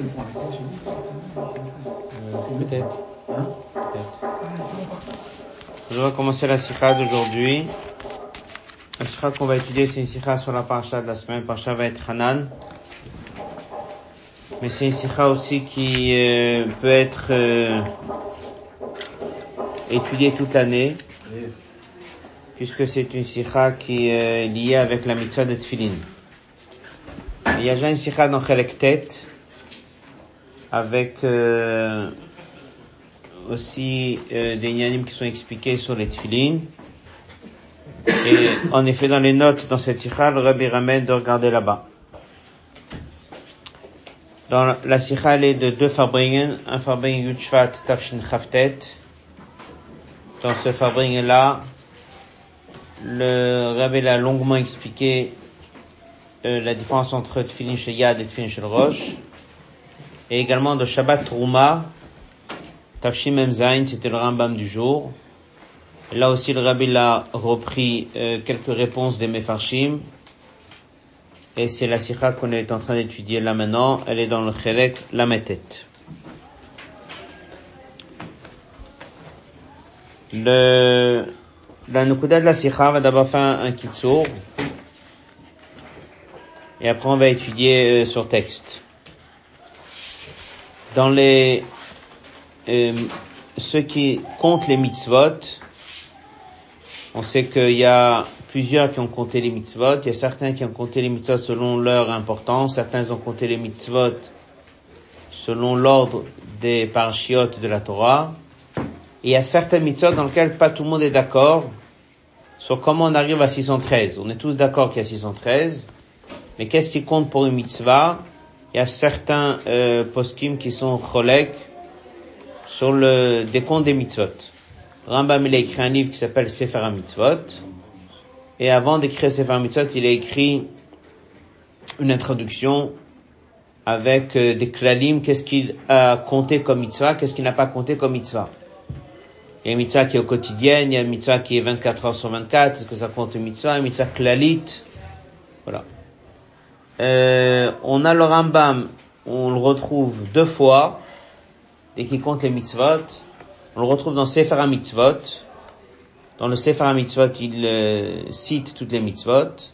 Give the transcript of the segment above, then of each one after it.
Euh, peut-être. Hein Peut-être. Je vais commencer la sikha d'aujourd'hui. La sikha qu'on va étudier, c'est une sikha sur la parasha de la semaine. Parasha va être Hanan. Mais c'est une sikha aussi qui euh, peut être euh, étudiée toute l'année. Puisque c'est une sikha qui est liée avec la mitzvah de Tfilin. Il y a déjà une sikha dans Chelek Tête avec euh, aussi euh, des yanimes qui sont expliqués sur les tfilines. Et en effet, dans les notes dans cette sikha, le Rabbi ramène de regarder là-bas. Dans la sikha, elle est de deux Farbringen, un Farbringen Yudshvat Tafshin Chaftet. Dans ce Farbringen-là, le Rabbi l'a longuement expliqué euh, la différence entre Tfilin chez Yad et Tfilin chez Roche. Et également de Shabbat Trouma, Tafshim Emzain, c'était le Rambam du jour. Là aussi, le Rabbi a repris euh, quelques réponses des Mefarshim. Et c'est la sikha qu'on est en train d'étudier là maintenant. Elle est dans le Chelek Lametet. Le, la Nukuda de la sikha va d'abord faire un, kitsur. Et après, on va étudier euh, sur texte. Dans les euh, ceux qui comptent les mitzvot, on sait qu'il y a plusieurs qui ont compté les mitzvot. Il y a certains qui ont compté les mitzvot selon leur importance. Certains ont compté les mitzvot selon l'ordre des parachiotes de la Torah. Et il y a certains mitzvot dans lesquels pas tout le monde est d'accord sur comment on arrive à 613. On est tous d'accord qu'il y a 613. Mais qu'est-ce qui compte pour une mitzvah? Il y a certains euh, poskim qui sont cholek sur le décompte des mitzvot. Rambam il a écrit un livre qui s'appelle Sefer Mitzvot. Et avant d'écrire Sefer Mitzvot, il a écrit une introduction avec euh, des klalim, qu'est-ce qu'il a compté comme mitzvah, qu'est-ce qu'il n'a pas compté comme mitzvah? Il y a une mitzvah qui est au quotidien, il y a une mitzvah qui est 24 heures sur 24, est-ce que ça compte une mitzvah, une mitzvah klalit, voilà. Euh, on a le Rambam, on le retrouve deux fois, dès qu'il compte les mitzvot. On le retrouve dans Sefer Mitzvot. Dans le Sefer Mitzvot, il euh, cite toutes les mitzvot.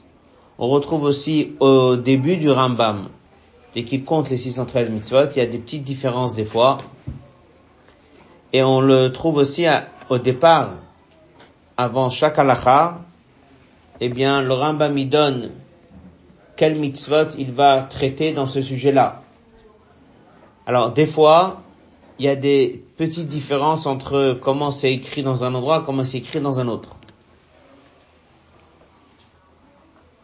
On retrouve aussi au début du Rambam, dès qu'il compte les 613 mitzvot, il y a des petites différences des fois. Et on le trouve aussi au départ, avant chaque halacha, eh bien, le Rambam y donne quel mitzvot il va traiter dans ce sujet-là. Alors, des fois, il y a des petites différences entre comment c'est écrit dans un endroit et comment c'est écrit dans un autre.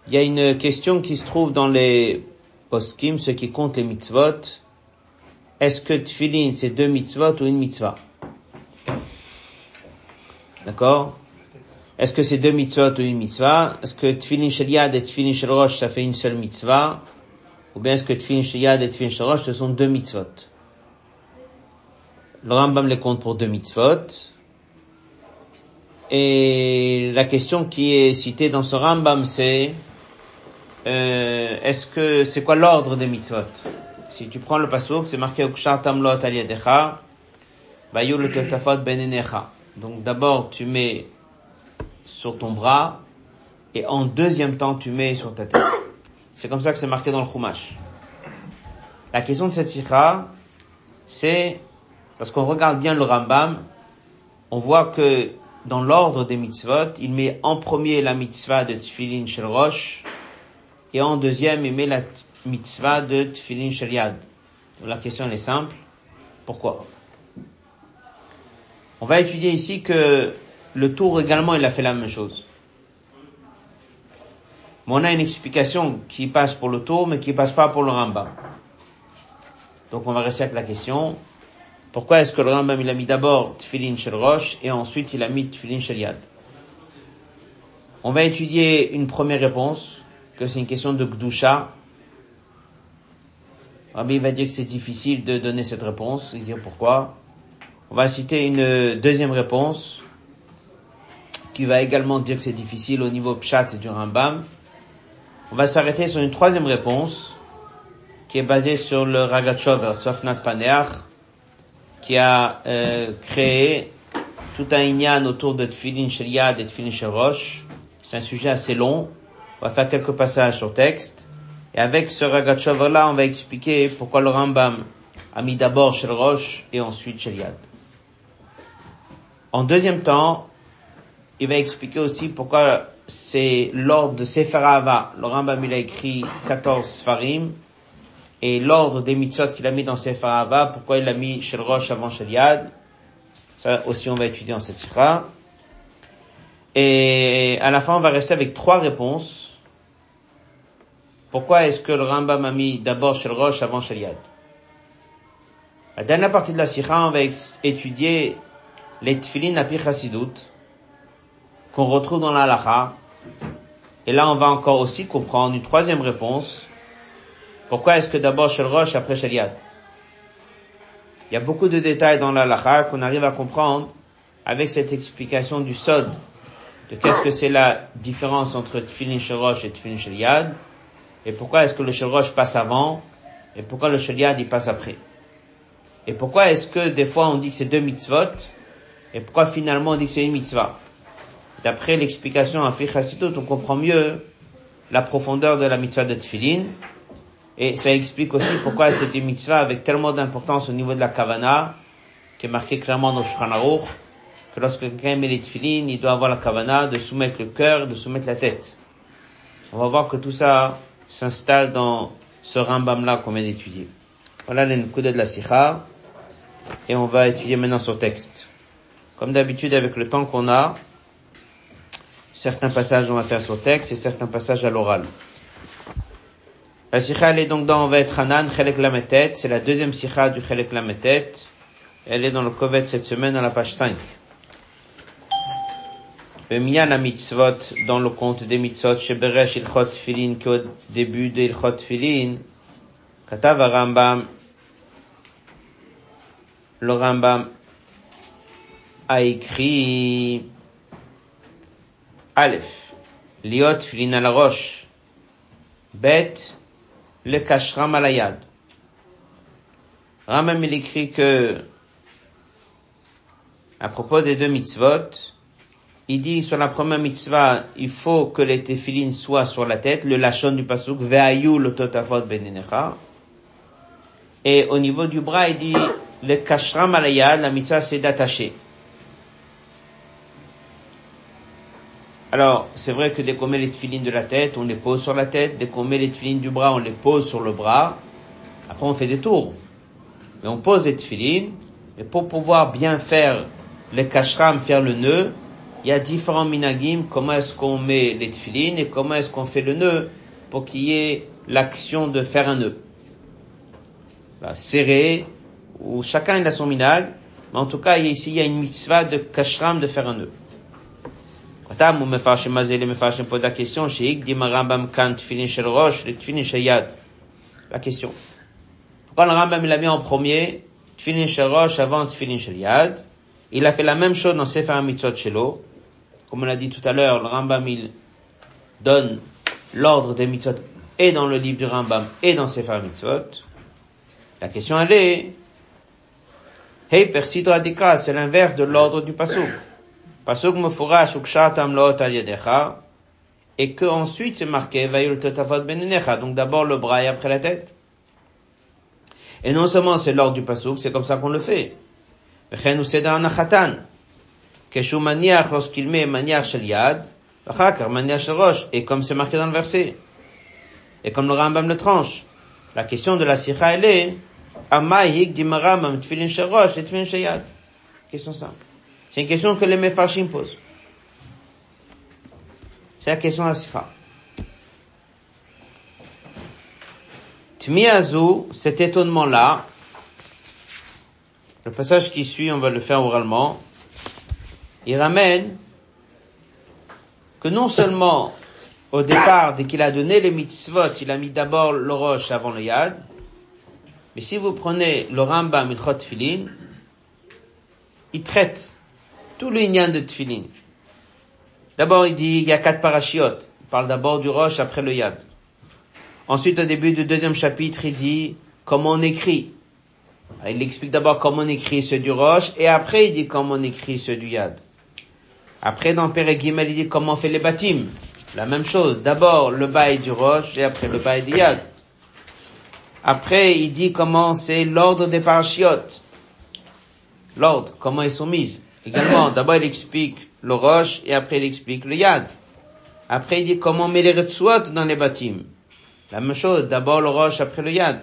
Il y a une question qui se trouve dans les poskim, ceux qui comptent les mitzvot. Est-ce que tfilin c'est deux mitzvot ou une mitzvah? D'accord? Est-ce que c'est deux mitzvot ou une mitzvah? Est-ce que tfilin shel yad et tfilin shel rosh ça fait une seule mitzvah? Ou bien est-ce que tfilin shel yad et tfilin shel rosh ce sont deux mitzvot? Le Rambam les compte pour deux mitzvot. Et la question qui est citée dans ce Rambam, c'est euh, est-ce que c'est quoi l'ordre des mitzvot? Si tu prends le pasuk, c'est marqué Ukshartam aliyadecha, bayul benenecha. Donc d'abord tu mets sur ton bras et en deuxième temps tu mets sur ta tête. C'est comme ça que c'est marqué dans le Chumash. La question de cette sikha, c'est parce qu'on regarde bien le Rambam, on voit que dans l'ordre des mitzvot, il met en premier la mitzvah de Tfilin Shel Rosh, et en deuxième, il met la mitzvah de Tfilin Shel Yad. La question est simple. Pourquoi? On va étudier ici que le tour également, il a fait la même chose. Mais on a une explication qui passe pour le tour, mais qui passe pas pour le Rambam. Donc on va rester avec la question, pourquoi est-ce que le Rambam il a mis d'abord Tfilin Shel et ensuite il a mis Tfilin Shel Yad? On va étudier une première réponse, que c'est une question de Gdusha. Rabbi va dire que c'est difficile de donner cette réponse, il dire pourquoi. On va citer une deuxième réponse, qui va également dire que c'est difficile au niveau Pshat du Rambam. On va s'arrêter sur une troisième réponse, qui est basé sur le Ragachover, Sofnat Paneach, qui a euh, créé tout un inyan autour de Tfilin Sheliad et Tfilin Roche. C'est un sujet assez long. On va faire quelques passages sur texte. Et avec ce Ragachover-là, on va expliquer pourquoi le Rambam a mis d'abord Shel Roche et ensuite Sheliad. En deuxième temps, il va expliquer aussi pourquoi c'est l'ordre de Sefer Ahava. Le Rambam, il a écrit 14 Sfarim. Et l'ordre des mitzvot qu'il a mis dans Sefer Ahava, pourquoi il a mis Shel Roche avant Sheliad. Ça aussi, on va étudier en cette sikha. Et à la fin, on va rester avec trois réponses. Pourquoi est-ce que le Rambam a mis d'abord Shel Roche avant Sheliad La dernière partie de la sikha, on va étudier les tfilin api chasidut qu'on retrouve dans la. Et là, on va encore aussi comprendre une troisième réponse. Pourquoi est-ce que d'abord Shel Roche après Sheliad il y a beaucoup de détails dans la qu'on arrive à comprendre avec cette explication du sod, de qu'est-ce que c'est la différence entre Tfilin Shel et Tfilin Sheliad, et pourquoi est-ce que le Shel passe avant, et pourquoi le Sheliad il passe après. Et pourquoi est-ce que des fois on dit que c'est deux mitzvot, et pourquoi finalement on dit que c'est une mitzvah? D'après l'explication à Fichasitot, on comprend mieux la profondeur de la mitzvah de Tfilin, et ça explique aussi pourquoi c'est une mitzvah avec tellement d'importance au niveau de la kavana, qui est marqué clairement dans Shulchan que lorsque quelqu'un met les tefillin, il doit avoir la kavana de soumettre le cœur, de soumettre la tête. On va voir que tout ça s'installe dans ce Rambam-là qu'on vient d'étudier. Voilà les de la sikha. Et on va étudier maintenant ce texte. Comme d'habitude, avec le temps qu'on a, certains passages on va faire sur texte et certains passages à l'oral. La sikha, elle est donc dans Vet Hanan, Chelek Lametet. C'est la deuxième sikha du Chelek Lametet. Elle est dans le Kovet cette semaine à la page 5. la mitzvot, dans le compte des mitzvot, Sheberesh Ilchot Filin, qu'au début de Ilchot Filin, Katav Rambam, le Rambam a écrit Aleph, Liot Filin à la roche, Bet, le kashram alayad. Ramam il écrit que, à propos des deux mitzvot, il dit sur la première mitzvah, il faut que les téphilines soient sur la tête, le lachon du pasuk, ve'ayu le totafot benenecha. Et au niveau du bras, il dit, le kashram alayad, la mitzvah c'est d'attacher. Alors, c'est vrai que dès qu'on met les tefilines de la tête, on les pose sur la tête. Dès qu'on met les tefilines du bras, on les pose sur le bras. Après, on fait des tours. Mais on pose les tefilines. Et pour pouvoir bien faire les kashram, faire le nœud, il y a différents minagim. Comment est-ce qu'on met les tefilines et comment est-ce qu'on fait le nœud pour qu'il y ait l'action de faire un nœud. Serré, ou chacun a son minag. Mais en tout cas, ici, il y a une mitzvah de kashram de faire un nœud. La question, La question. Pourquoi le Rambam il a mis en premier Tfilin Shel Rosh avant Tfilin Shel Yad? Il a fait la même chose dans Sefer Mitzvot Shelo. Comme on l'a dit tout à l'heure, le Rambam il donne l'ordre des mitzvot et dans le livre du Rambam et dans Sefer Mitzvot. La question elle est, Hey Persidra c'est l'inverse de l'ordre du Pasuk. Pasuk mufurash ukshatam lot al yadecha, et que ensuite c'est marqué vayul totafot benenecha, donc d'abord le bras et après la tête. Et non seulement c'est l'ordre du pasuk, c'est comme ça qu'on le fait. וכן הוא סדר הנחתן, כשהוא מניח lorsqu'il met מניח של יד, ואחר כך מניח של ראש, et comme c'est marqué dans le verset. Et comme le Rambam le tranche. La question de la sikha elle est, Amahik dit Rambam tfilin shel rosh et tfilin shel yad. Question simple. C'est une question que les Mefarshim posent. C'est la question à Sikha. Tmiazu, cet étonnement-là, le passage qui suit, on va le faire oralement, il ramène que non seulement au départ, dès qu'il a donné les mitzvot, il a mis d'abord le roche avant le yad, mais si vous prenez le Rambam Milchot Filin, il traite tout le de Tfilin. D'abord, il dit, il y a quatre parachiotes. Il parle d'abord du roche, après le yad. Ensuite, au début du deuxième chapitre, il dit comment on écrit. Il explique d'abord comment on écrit ceux du roche, et après il dit comment on écrit ceux du yad. Après, dans Père Gimel, il dit comment on fait les bâtiments. La même chose. D'abord le bail du roche, et après le bail du yad. Après, il dit comment c'est l'ordre des parachiotes. L'ordre, comment ils sont mis. Également, d'abord il explique le roche, et après il explique le yad. Après, il dit comment on met les retsuot dans les bâtiments. La même chose, d'abord le roche, après le yad.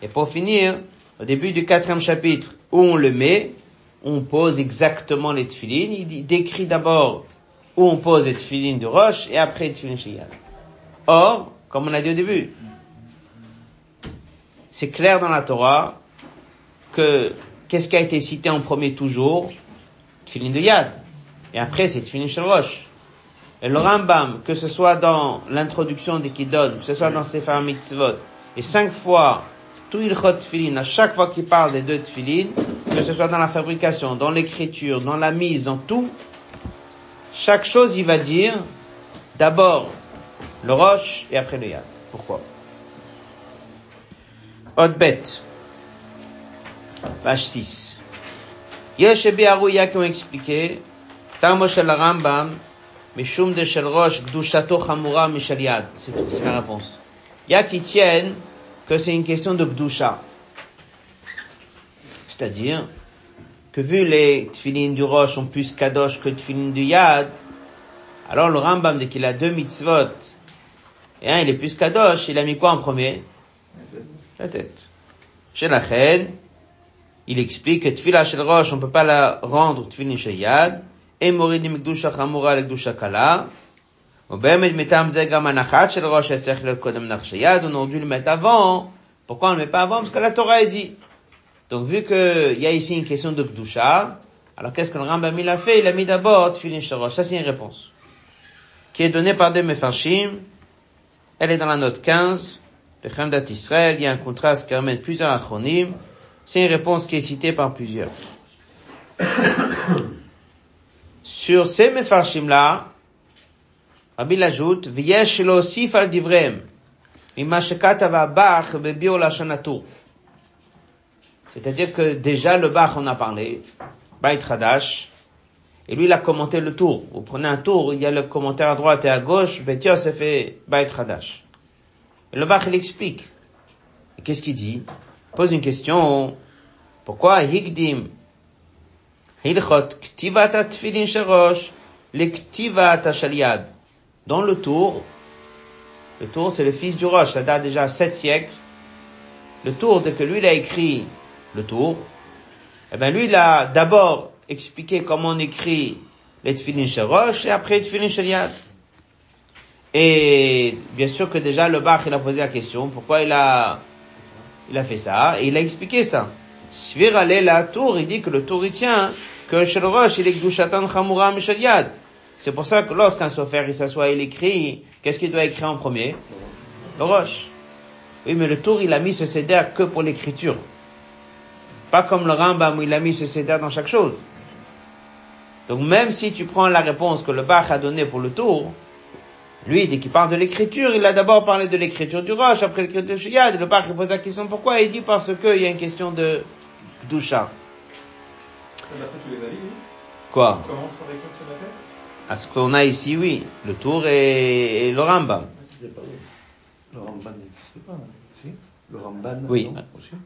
Et pour finir, au début du quatrième chapitre, où on le met, on pose exactement les tefilines. Il décrit d'abord où on pose les tefilines de roche et après les tefilines chez Or, comme on a dit au début, c'est clair dans la Torah que qu'est-ce qui a été cité en premier toujours? Tefilin de Yad. Et après, c'est Tefilin chez roche. Et le Rambam, que ce soit dans l'introduction des Kidon, que ce soit dans Sefer Mitzvot, et cinq fois, tout Ilchot Tfilin, à chaque fois qu'il parle des deux Tfilin, que ce soit dans la fabrication, dans l'écriture, dans la mise, dans tout, chaque chose, il va dire, d'abord, le roche et après le yad. Pourquoi? Hotbet. Page 6. Yesh et qui ont expliqué, Tamo shel Rambam, Mishum de shel rosh gdushato mishal yad. C'est tout, c'est la réponse. Il y a qui tiennent que c'est une question de gdusha. C'est-à-dire que vu les tfilines du roche sont plus kadosh que tfilines du yad, alors le Rambam, dès qu'il a deux mitzvot, et un il est plus kadosh, il a mis quoi en premier La tête. Chez la reine, il explique que Tfila Shel Rosh, on ne peut pas la rendre Tfilin Sheyad, et Moridim Gdusha Chamura le Gdusha Kala, ou Bemed Metam Zegam Anachat Shel Rosh, et Sech le Kodem Nach Sheyad, on aurait dû le mettre avant. Pourquoi on ne le met pas avant? Parce que la Torah est dit. Donc vu qu'il y a ici une question de Gdusha, alors qu'est-ce que le Rambam il a fait? Il a mis d'abord Tfilin Shel Rosh. Ça c'est une réponse. Qui est donnée par des Mefarshim. Elle est dans la note 15. Le Khamdat Israël, il y a un contraste qui ramène plusieurs acronymes. C'est une réponse qui est citée par plusieurs. Sur ces Mefarshim là, Rabbi l'ajoute, V'yesh l'osif al divrem, C'est-à-dire que déjà le Bach on a parlé, Bait Hadash, et lui il a commenté le tour. Vous prenez un tour, il y a le commentaire à droite et à gauche, Betios a fait Bait Hadash. Et le Bach il explique. Qu'est-ce qu'il dit? Pose une question, pourquoi Higdim, Hilchot, Ktivat Tfilin Sherosh, le Ktivat Shaliad dans le tour, le tour c'est le fils du roche, ça date déjà sept siècles. Le tour, dès que lui il a écrit le tour, eh ben lui il a d'abord expliqué comment on écrit les tfilin roche et après les tfilin yad. Et bien sûr que déjà le Bach il a posé la question, pourquoi il a, il a fait ça, et il a expliqué ça. Svir la tour, il dit que le tour il tient, que chez le roche il est gdushatan chamura yad. C'est pour ça que lorsqu'un sofer il s'assoit, il écrit, qu'est-ce qu'il doit écrire en premier? Le roche. Oui, mais le tour, il a mis ce céder que pour l'écriture. Pas comme le Rambam où il a mis ce céder dans chaque chose. Donc même si tu prends la réponse que le Bach a donnée pour le tour, lui, dès qu'il parle de l'écriture, il a d'abord parlé de l'écriture du roche, après l'écriture du Shiyad. Le Bach il pose la question pourquoi, il dit parce qu'il y a une question de doucha. Quoi Comment à ce qu'on a ici, oui. Le tour et, et le Rambam. Le Rambam n'existe pas, si Le Rambam Oui,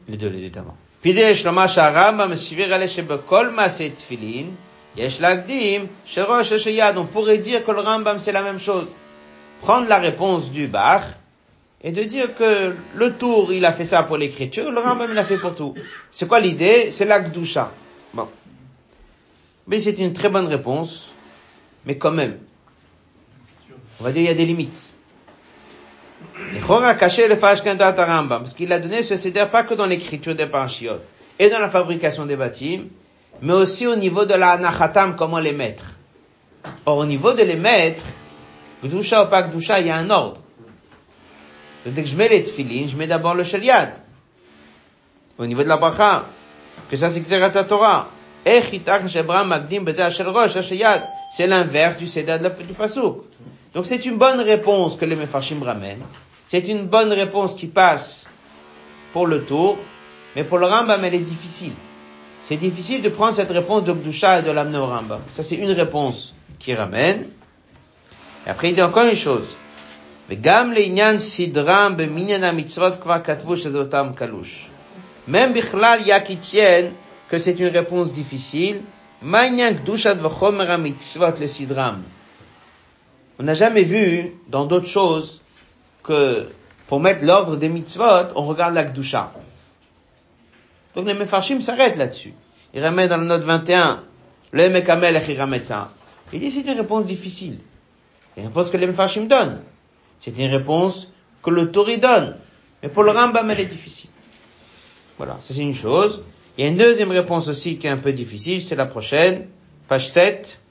les deux, les deux avant. puis יש לומר שהרמב"ם מסביר עליה שבכל מעשה תפילין יש להקדים שראש יש יד. On pourrait dire que le Rambam c'est la même chose. Prendre la réponse du Bach et de dire que le tour il a fait ça pour l'écriture, le Rambam il a fait pour tout. C'est quoi l'idée? C'est la Gdusha. Bon. Mais c'est une très bonne réponse mais quand même, on va dire il y a des limites. caché le parce qu'il a donné ce céder pas que dans l'écriture des parachiotes et dans la fabrication des bâtiments, mais aussi au niveau de la nachatam, comment les mettre. Or, au niveau de les mettre, gdusha ou pas gdusha, il y a un ordre. dès que je mets les tfilines, je mets d'abord le shaliad. Au niveau de la bracha, que ça c'est que Torah. C'est l'inverse du Seder du Pasouk. Donc c'est une bonne réponse que les Mefarshim ramènent. c'est une bonne réponse qui passe pour le tour, mais pour le Rambam, elle est difficile. C'est difficile de prendre cette réponse de Gdusha et de l'amener au Rambam. Ça, c'est une réponse qui ramène. Et après, il dit encore une chose. On n'a jamais vu dans d'autres choses que pour mettre l'ordre des mitzvot, on regarde la Gdusha. Donc les Mefarshim s'arrêtent là-dessus. Il remet dans la note 21, le Mekamel il ça. Il dit c'est une réponse difficile. C'est une réponse que les Mefarshim donnent. C'est une réponse que le Tori donne. Mais pour le Rambam, elle est difficile. Voilà, ça c'est une chose. Il y a une deuxième réponse aussi qui est un peu difficile, c'est la prochaine, page 7.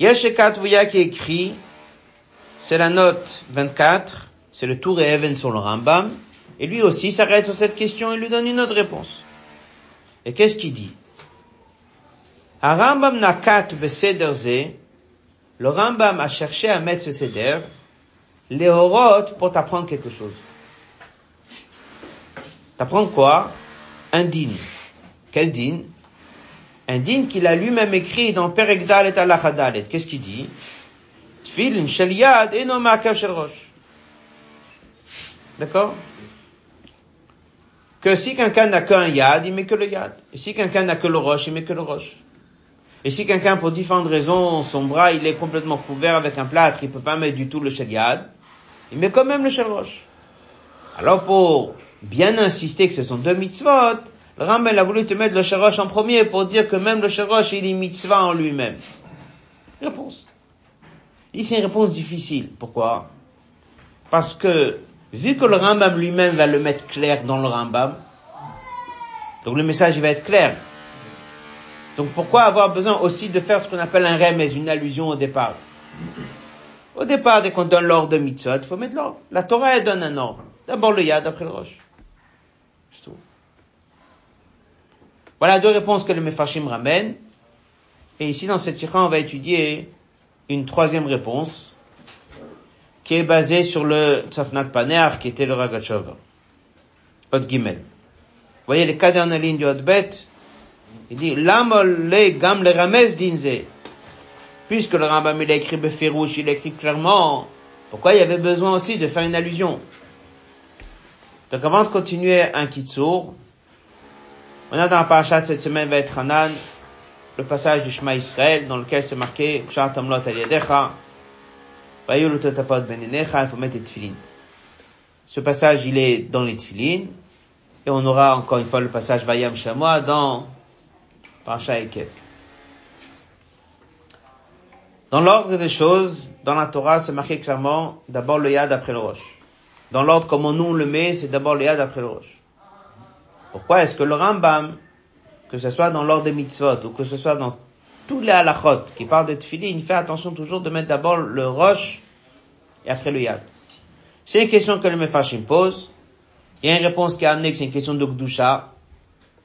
Yeshekat Vuya qui écrit, c'est la note 24, c'est le tour et Even sur le Rambam, et lui aussi s'arrête sur cette question et lui donne une autre réponse. Et qu'est-ce qu'il dit? Rambam nakat le Rambam a cherché à mettre ce seder, les pour t'apprendre quelque chose. T'apprendre quoi? Un din. Quel din? Un din qu'il a lui-même écrit dans Peregdal et Alachadalet. Qu'est-ce qu'il dit? Tfilin shel yad. D'accord? Que si quelqu'un n'a qu'un yad, il met que le yad. Et si quelqu'un n'a que le roche, il met que le roche. Et si quelqu'un, pour différentes raisons, son bras, il est complètement couvert avec un plâtre, il peut pas mettre du tout le shel yad, il met quand même le shel roche. Alors pour bien insister que ce sont deux mitzvot, le Rambam a voulu te mettre le Sherosh en premier pour dire que même le Sherosh, il est mitzvah en lui-même. Réponse. Il c'est une réponse difficile. Pourquoi? Parce que, vu que le Rambam lui-même va le mettre clair dans le Rambam, donc le message il va être clair. Donc pourquoi avoir besoin aussi de faire ce qu'on appelle un remez, une allusion au départ? Au départ, dès qu'on donne l'ordre de mitzvot, il faut mettre l'ordre. La Torah, elle donne un ordre. D'abord le yad, après le roche. Voilà deux réponses que le Mefashim ramène. Et ici, dans cette tirant, on va étudier une troisième réponse, qui est basée sur le Tzafnat Paner, qui était le Ragachov. Hot Gimel. Vous voyez les cas dernières lignes du Hot Bet? Il dit, l'amol le gam le ramez dinze. Puisque le Rambam il a écrit Befirouche, il a écrit clairement, pourquoi il y avait besoin aussi de faire une allusion? Donc avant de continuer un kitsour, on a dans la paracha cette semaine va être Hanan, le passage du Shema Israël, dans lequel c'est marqué, Kshat Amlot al Yadecha, Benenecha, il faut mettre les tefilin. Ce passage, il est dans les tefilin, et on aura encore une fois le passage Vayam Shamoa dans Dans l'ordre des choses, dans la Torah, c'est marqué clairement, d'abord le Yad après le Roche. Dans l'ordre comme nous on le met, c'est d'abord le Yad après le Roche. Pourquoi est-ce que le Rambam, que ce soit dans l'ordre des mitzvot ou que ce soit dans tous les halachot qui parlent de tefillin, il fait attention toujours de mettre d'abord le roche et après le yad. C'est une question que le Mefashim pose. Il y a une réponse qui a amené que c'est une question de Gdusha.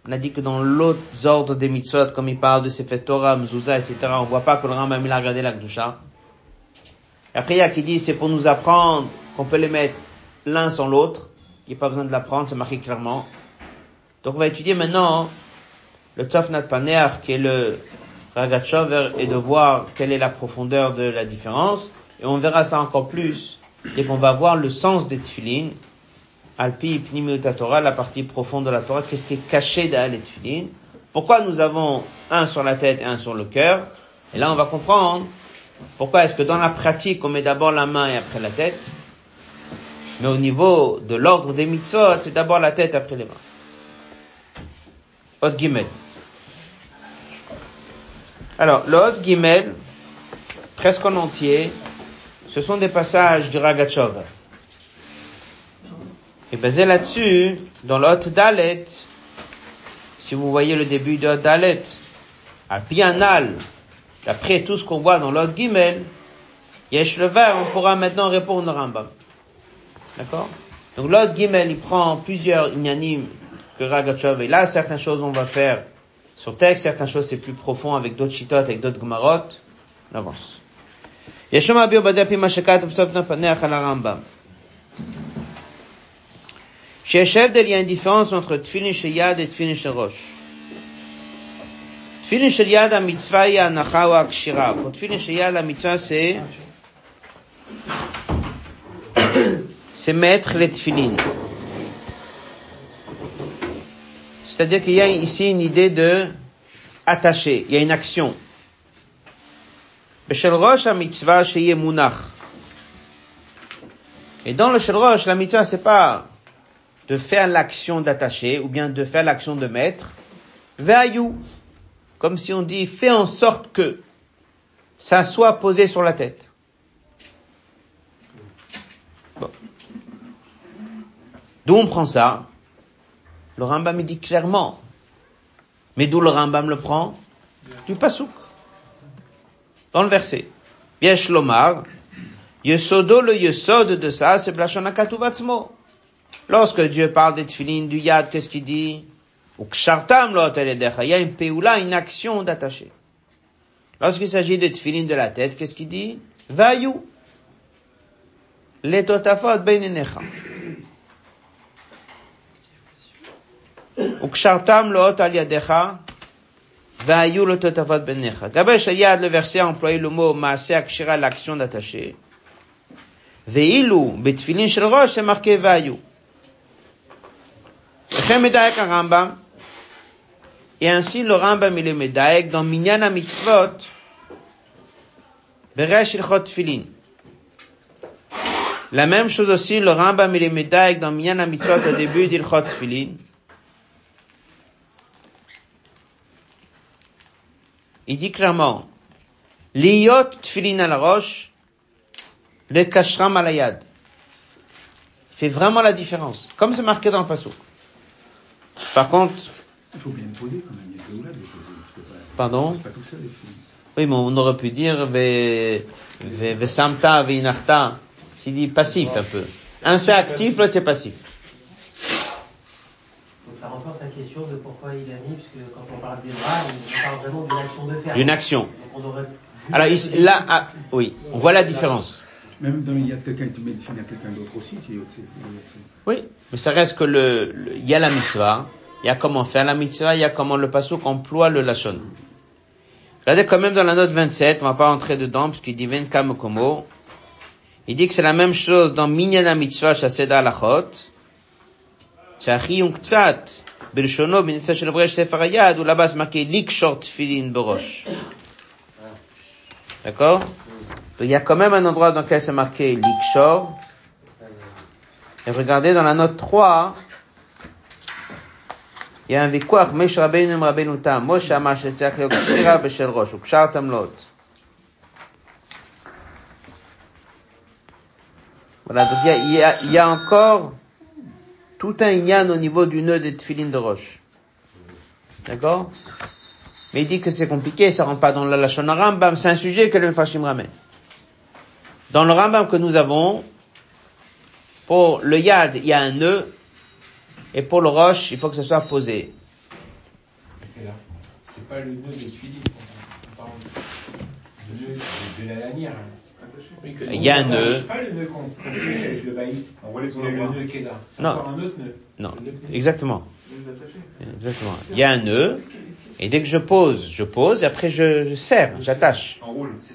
On a dit que dans l'autre ordre des mitzvot, comme il parle de Sefer Torah, Mzouza, etc., on voit pas que le Rambam il a regardé la Gdusha. après, il y a qui dit c'est pour nous apprendre qu'on peut les mettre l'un sans l'autre. Il n'y a pas besoin de l'apprendre, c'est marqué clairement. Donc on va étudier maintenant le Tzafnat Paner, qui est le Ragachover, et de voir quelle est la profondeur de la différence. Et on verra ça encore plus dès qu'on va voir le sens des tefillin, Alpi Torah, la partie profonde de la Torah, qu'est-ce qui est caché derrière les tefillin. Pourquoi nous avons un sur la tête et un sur le cœur? Et là on va comprendre pourquoi est-ce que dans la pratique on met d'abord la main et après la tête. Mais au niveau de l'ordre des mitzvot, c'est d'abord la tête après les mains. Hot Gimel. Alors, le Hot Gimel, presque en entier, ce sont des passages du Ragachov. Et basé là-dessus, dans l'hôte d'Alet, si vous voyez le début de l'hôte d'Alet, à Biennale, d'après tout ce qu'on voit dans l'hôte Gimel, Yesh le vert, on pourra maintenant répondre au Rambam. D'accord? Donc l'hôte Gimel, il prend plusieurs ignanimes que Ragachev, et là, certaines choses on va faire sur texte, certaines choses c'est plus profond avec d'autres chitotes, avec d'autres gumarotes. On avance. Yeshoma Bio Badia Pima Shekat, Psofna Paneach Rambam. Chez Shevdel, il y a une différence entre Tfilin Sheyad et Tfilin Sherosh. Tfilin Sheyad, la mitzvah, il y a Nacha ou Akshira. Pour Tfilin Sheyad, la mitzvah, c'est c'est mettre les Tfilin. C'est-à-dire qu'il y a ici une idée de attacher, il y a une action. La mitzvah, Et dans le Shel Rosh, la mitzvah, c'est pas de faire l'action d'attacher ou bien de faire l'action de mettre. Ve'ayou. Comme si on dit, fais en sorte que ça soit posé sur la tête. Bon. D'où on prend ça? Le Rambam il dit clairement. Mais d'où le Rambam le prend? Du pasouk. Dans le verset. Yesh lomar. Yesodo le yesod de ça, c'est Blashonakatuvatzmo. Lorsque Dieu parle des tefilines, du yad, qu'est-ce qu'il dit? Ou kshartam il y a une péoula, une action d'attaché. Lorsqu'il s'agit des tefilines de la tête, qu'est-ce qu'il dit? Vayu. Les totafot beinenecha. Ou kshartam lot al yadecha. Vayu le totafot beinenecha. Gabesh yad, le verset a employé le mot maasé akshira, l'action d'attaché. Veilu, betfilin shel rosh, c'est marqué vayu. À Rambam. Et ainsi, le Rambam, il est Medaek dans Minyana Mitzvot, Beresh Ilchot Filin. La même chose aussi, le Rambam, il est Medaek dans Minyana Mitzvot au début d'Ilchot Filin. Il dit clairement, Liot Tfilin à la roche, le Kashram à la yad. Fait vraiment la différence. Comme c'est marqué dans le Passouk. Par contre, Il faut bien poser quand même. Il y a que là de poser. Tu peux pas. Pardon C'est pas tout seul oui, mais on aurait pu dire ve, ve, ve samta, ve inachta. C'est dit passif un peu. Un c'est actif, l'autre c'est passif. Donc ça renforce la question de pourquoi il a mis, puisque quand on parle des bras, on parle vraiment d'une action de faire. D'une action. Donc on aurait vu Alors ici, là, ah, oui, on voit la différence. Même dans il y a quelqu'un qui met le film à quelqu'un d'autre aussi, il est. Oui, mais ça reste que le, il y a la mitzvah, il y a comment faire la mitzvah, il y a comment le pasuk emploie le lachon. Regardez quand même dans la note 27, on va pas rentrer dedans puisqu'il dit ven kam komo. Il dit que c'est la même chose dans minyan mitzvah shaseda lachot. Tzachi un ktsat, belshono b'nitzah shel bresh sefer hayad, où là-bas c'est marqué likshor tfilin borosh. D'accord? il y a quand même un endroit dans lequel c'est marqué Likshor. Et regardez dans la note 3, il y a un vikouach, Mesh Voilà, donc il y, a, encore tout un yann au niveau du nœud des tefilines de roche. D'accord? Mais il dit que c'est compliqué, ça rentre pas dans la Lachon c'est un sujet que le Mefashim ramène. Dans le Rambam que nous avons, pour le yad, il y a un nœud, et pour le roche, il faut que ce soit posé. Et là, c'est pas le nœud de Philippe, on parle du nœud de, de la lanière. Oui, que- Il y a un nœud. C'est pas le nœud qu'on qu'on touche avec le bailli. On voit les Il y a le endroits. nœud qui est là. C'est Non. encore un autre nœud. Non, Le nœud- exactement. Exactement. Il y a un nœud, et dès que je pose, je pose, et après je, je serre, j'attache.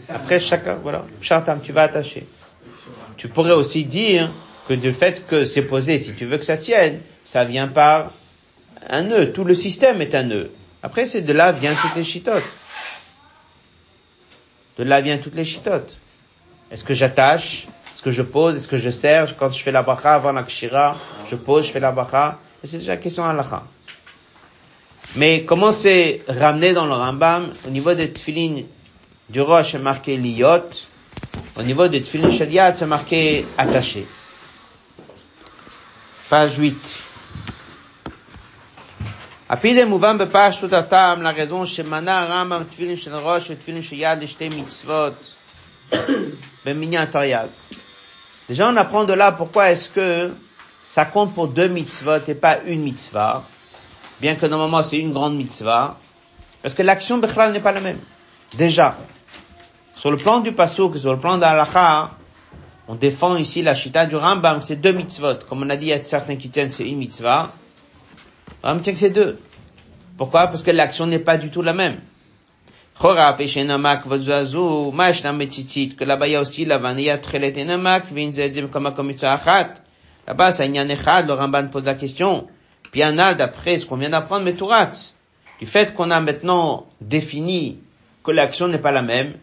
Après chacun, voilà, Chartam, tu vas attacher. Tu pourrais aussi dire que du fait que c'est posé, si tu veux que ça tienne, ça vient par un nœud. Tout le système est un nœud. Après, c'est de là viennent toutes les chitotes. De là viennent toutes les chitotes. Est-ce que j'attache? Est-ce que je pose? Est-ce que je serre? Quand je fais la bracha avant la kshira, je pose, je fais la bracha. Et C'est déjà question à. Mais comment c'est ramené dans le Rambam Au niveau des tefilines du roche, c'est marqué liot. Au niveau des tefilines shaliat, c'est marqué attaché. Page 8. על זה מובן בפשטות הטעם לרזון שמנה הרמב"ם תפילין של ראש ותפילין של יד לשתי מצוות במניין תרי"ג. Déjà, on apprend de là pourquoi est-ce que ça compte pour deux mitzvot et pas une mitzvah, Bien que normalement c'est une grande mitzvah, parce que l'action Bechlal n'est pas la même. Déjà. Sur le plan du Passouk, sur le plan de on défend ici la chita du Rambam, c'est deux mitzvot. Comme on a dit, il y a certains qui tiennent c'est une mitzvah. Rambam tient que c'est deux. Pourquoi? Parce que l'action n'est pas du tout la même. Que là-bas il y a aussi la vanilla trelet et namak, vinzezim kama komitza achat. Là-bas, c'est un echad, le Ramban pose la question. Puis un a, d'après ce qu'on vient d'apprendre, mais du fait qu'on a maintenant défini que l'action n'est pas la même,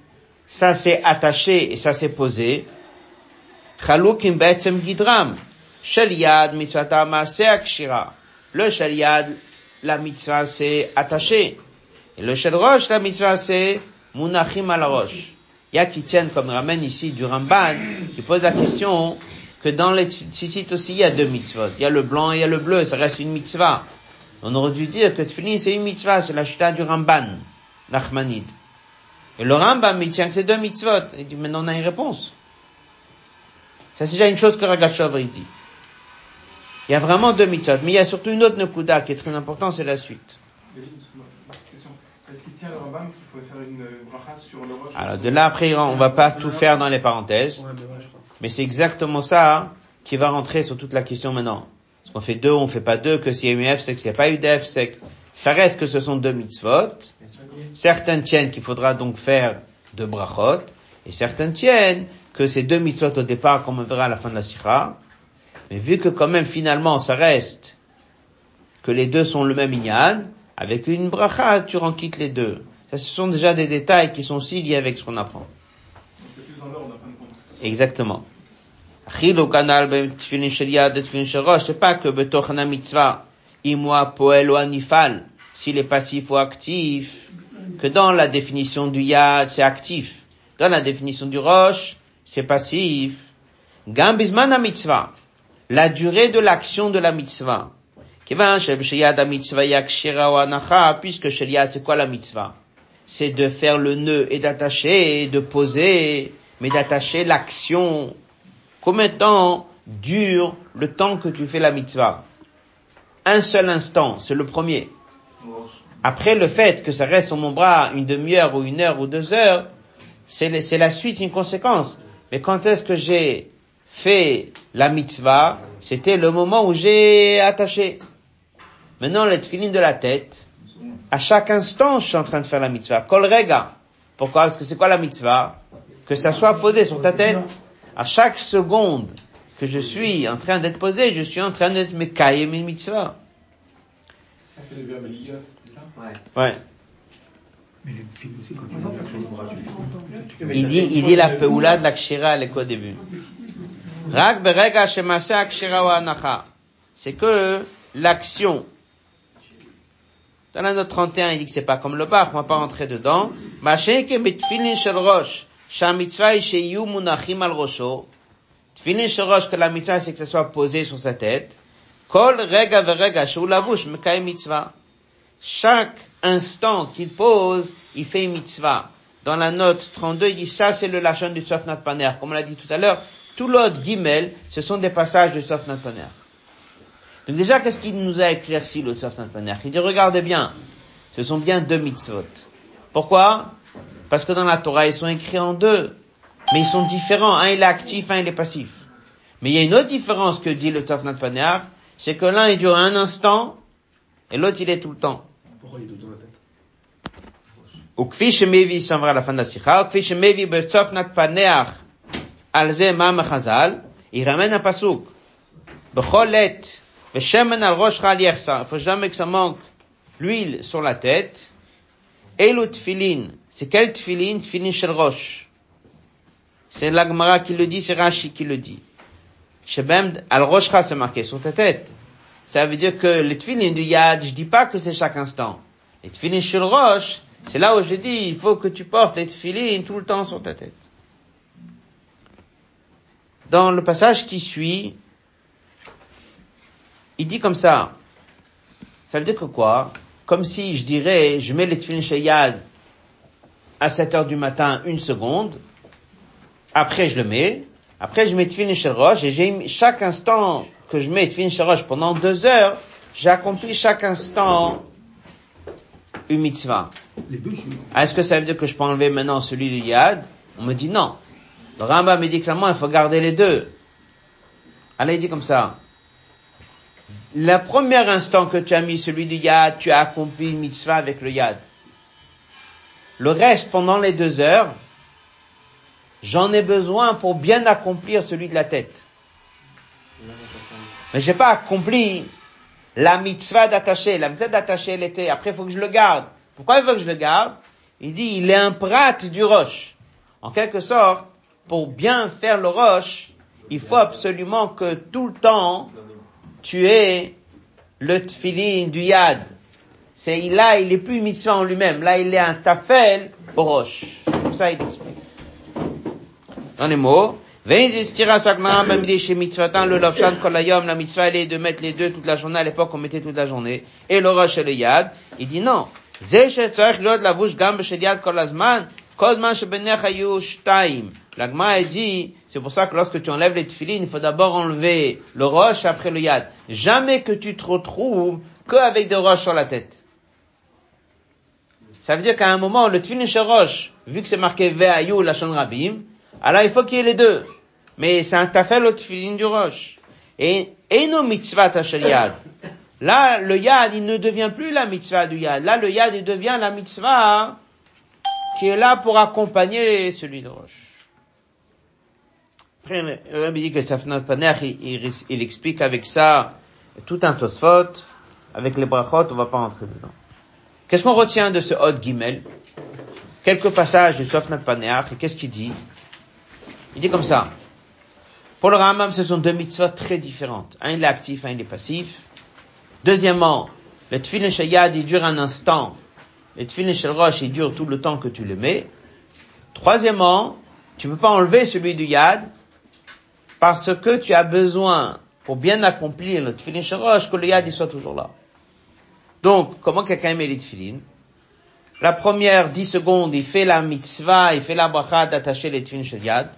ça s'est attaché et ça s'est posé. Le shel yad, la mitzvah s'est attachée. Et le shel rosh, la mitzvah c'est munachim al rosh. Il y a qui tiennent, comme ramène ici du Ramban, qui pose la question que dans les tzitzit aussi il y a deux mitzvot. Il y a le blanc et il y a le bleu, ça reste une mitzvah. On aurait dû dire que tefillin c'est une mitzvah, c'est la chita du Ramban, Nachmanid. Et le Rambam, il tient que c'est deux mitzvot. Il dit, maintenant on a une réponse. Ça c'est déjà une chose que Ragachov dit. Il y a vraiment deux mitzvot, mais il y a surtout une autre nekuda qui est très importante, c'est la suite. Est-ce qu'il tient le Rambam qu'il faut faire une bracha sur le roche Alors de là après, on va pas tout faire dans les parenthèses. Mais c'est exactement ça qui va rentrer sur toute la question maintenant. Est-ce qu'on fait deux, on fait pas deux, que s'il y a eu F, c'est que s'il n'y a pas eu d'F, c'est que ça reste que ce sont deux mitzvot. Certains tiennent qu'il faudra donc faire deux brachot, et certains tiennent que ces deux mitzvot au départ, comme on verra à la fin de la sikha, mais vu que quand même finalement ça reste que les deux sont le même inyan, avec une bracha, tu en quittes les deux. Ça, ce sont déjà des détails qui sont aussi liés avec ce qu'on apprend. Exactement. Achilou kanal betfilin shel yad et tfilin shel rosh. C'est pas que betochana mitzvah, imwa poel ou anifal, s'il est passif ou actif, que dans la définition du yad, c'est actif. Dans la définition du roche, c'est passif. Gambizman mitzvah. La durée de l'action de la mitzvah. Kevin, sheyad mitzvah yakshira ou anacha, puisque shel yad, c'est quoi la mitzvah? C'est de faire le nœud et d'attacher, de poser, mais d'attacher l'action Combien de temps dure le temps que tu fais la mitzvah Un seul instant, c'est le premier. Après le fait que ça reste sur mon bras une demi-heure ou une heure ou deux heures, c'est la suite, une conséquence. Mais quand est-ce que j'ai fait la mitzvah C'était le moment où j'ai attaché. Maintenant, les filine de la tête, à chaque instant, je suis en train de faire la mitzvah. Kol rega. Pourquoi? Parce que c'est quoi la mitzvah? Que ça soit posé sur ta tête à chaque seconde que je suis en train d'être posé, je suis en train d'être mekayem une mitzvah. Ça fait le verbe liyot, c'est ça? Ouais. Ouais. Mais les aussi, quand tu fais l'action du bras, tu fais Il dit, il dit la feoula de la kshira, elle est quoi au début? Rak berega shemase akshira wa anacha. C'est que l'action. Dans la note 31, il dit que c'est pas comme le bar, on va pas rentrer dedans. Masheke mitfilin shel rosh. Shamitzvah mitzvah, Chaque instant qu'il pose, il fait mitzvah. Dans la note 32, il dit ça, c'est le lachon du Tzofnat Paner. Comme on l'a dit tout à l'heure, tout l'autre guimel, ce sont des passages du Tzofnat Paner. Donc déjà, qu'est-ce qu'il nous a éclairci le Tzofnat Paner Il dit, regardez bien, ce sont bien deux mitzvot. Pourquoi? Parce que dans la Torah, ils sont écrits en deux. Mais ils sont différents. Un, il est actif, un, il est passif. Mais il y a une autre différence que dit le Tafnat Panéar, c'est que l'un, il dure un instant, et l'autre, il est tout le temps. Pourquoi il est dans la tête? Ou la fin de la sikha, shemevi paneach, alze il ramène un pasouk. Becholet, al rosh. Faut jamais que ça manque l'huile sur la tête. Elu tfilin. C'est quel tfilin? Tfilin shel rosh. C'est l'Agmara qui le dit, c'est Rashi qui le dit. Shebem, al roshcha, c'est marqué sur ta tête. Ça veut dire que les tfilin du yad, je dis pas que c'est chaque instant. Les tfilin shel rosh, c'est là où je dis, il faut que tu portes les tfilin tout le temps sur ta tête. Dans le passage qui suit, il dit comme ça. Ça veut dire que quoi? Comme si je dirais, je mets les tefillin yad à 7 heures du matin, une seconde, après je le mets, après je mets tefillin chez roche, et j'ai, chaque instant que je mets tefillin chez roche pendant deux heures, j'ai accompli chaque instant une mitzvah. Deux, Est-ce que ça veut dire que je peux enlever maintenant celui du yad? On me dit non. Le Rambam me dit clairement, il faut garder les deux. Allah il dit comme ça. Le premier instant que tu as mis celui du yad, tu as accompli une mitzvah avec le yad. Le reste, pendant les deux heures, j'en ai besoin pour bien accomplir celui de la tête. Mais j'ai pas accompli la mitzvah d'attacher. La mitzvah d'attacher, elle était, après il faut que je le garde. Pourquoi il veut que je le garde? Il dit, il est un prat du roche. En quelque sorte, pour bien faire le roche, il faut absolument que tout le temps, tu aies le tfilin du yad. C'est, là, il est plus mitzvah en lui-même. Là, il est un tafel au roche. Comme ça, il explique. Dans les mots, la mitzvah elle est de mettre les deux toute la journée. À l'époque, on mettait toute la journée. Et le roche et le yad. Il dit non. L'agma dit, c'est pour ça que lorsque tu enlèves les tefillines, il faut d'abord enlever le roche après le yad. Jamais que tu te retrouves qu'avec des roches sur la tête. Ça veut dire qu'à un moment, le tefillin chez roche, vu que c'est marqué ve'ayu la rabim, alors il faut qu'il y ait les deux. Mais c'est un tafel au tefillin du roche. Et, et nos mitzvah yad. Là, le yad, il ne devient plus la mitzvah du yad. Là, le yad, il devient la mitzvah qui est là pour accompagner celui de roche. Après, le Rabbi dit que Safnat Paner, il, il, explique avec ça tout un tosfot, avec les brachot, on va pas rentrer dedans. Qu'est-ce qu'on retient de ce Hod Gimel? Quelques passages de Safnat Paneach, et qu'est-ce qu'il dit? Il dit comme ça. Pour le Ramam, ce sont deux mitzvot très différentes. Un, il est actif, un, il est passif. Deuxièmement, le tfilin shayad, il dure un instant. Le tfilin roche, il dure tout le temps que tu le mets. Troisièmement, tu peux pas enlever celui du yad, parce que tu as besoin, pour bien accomplir le tfilin shel roche, que le yad, soit toujours là. Donc, comment quelqu'un met les tfilin La première 10 secondes, il fait la mitzvah, il fait la bracha d'attacher les tfilin yad,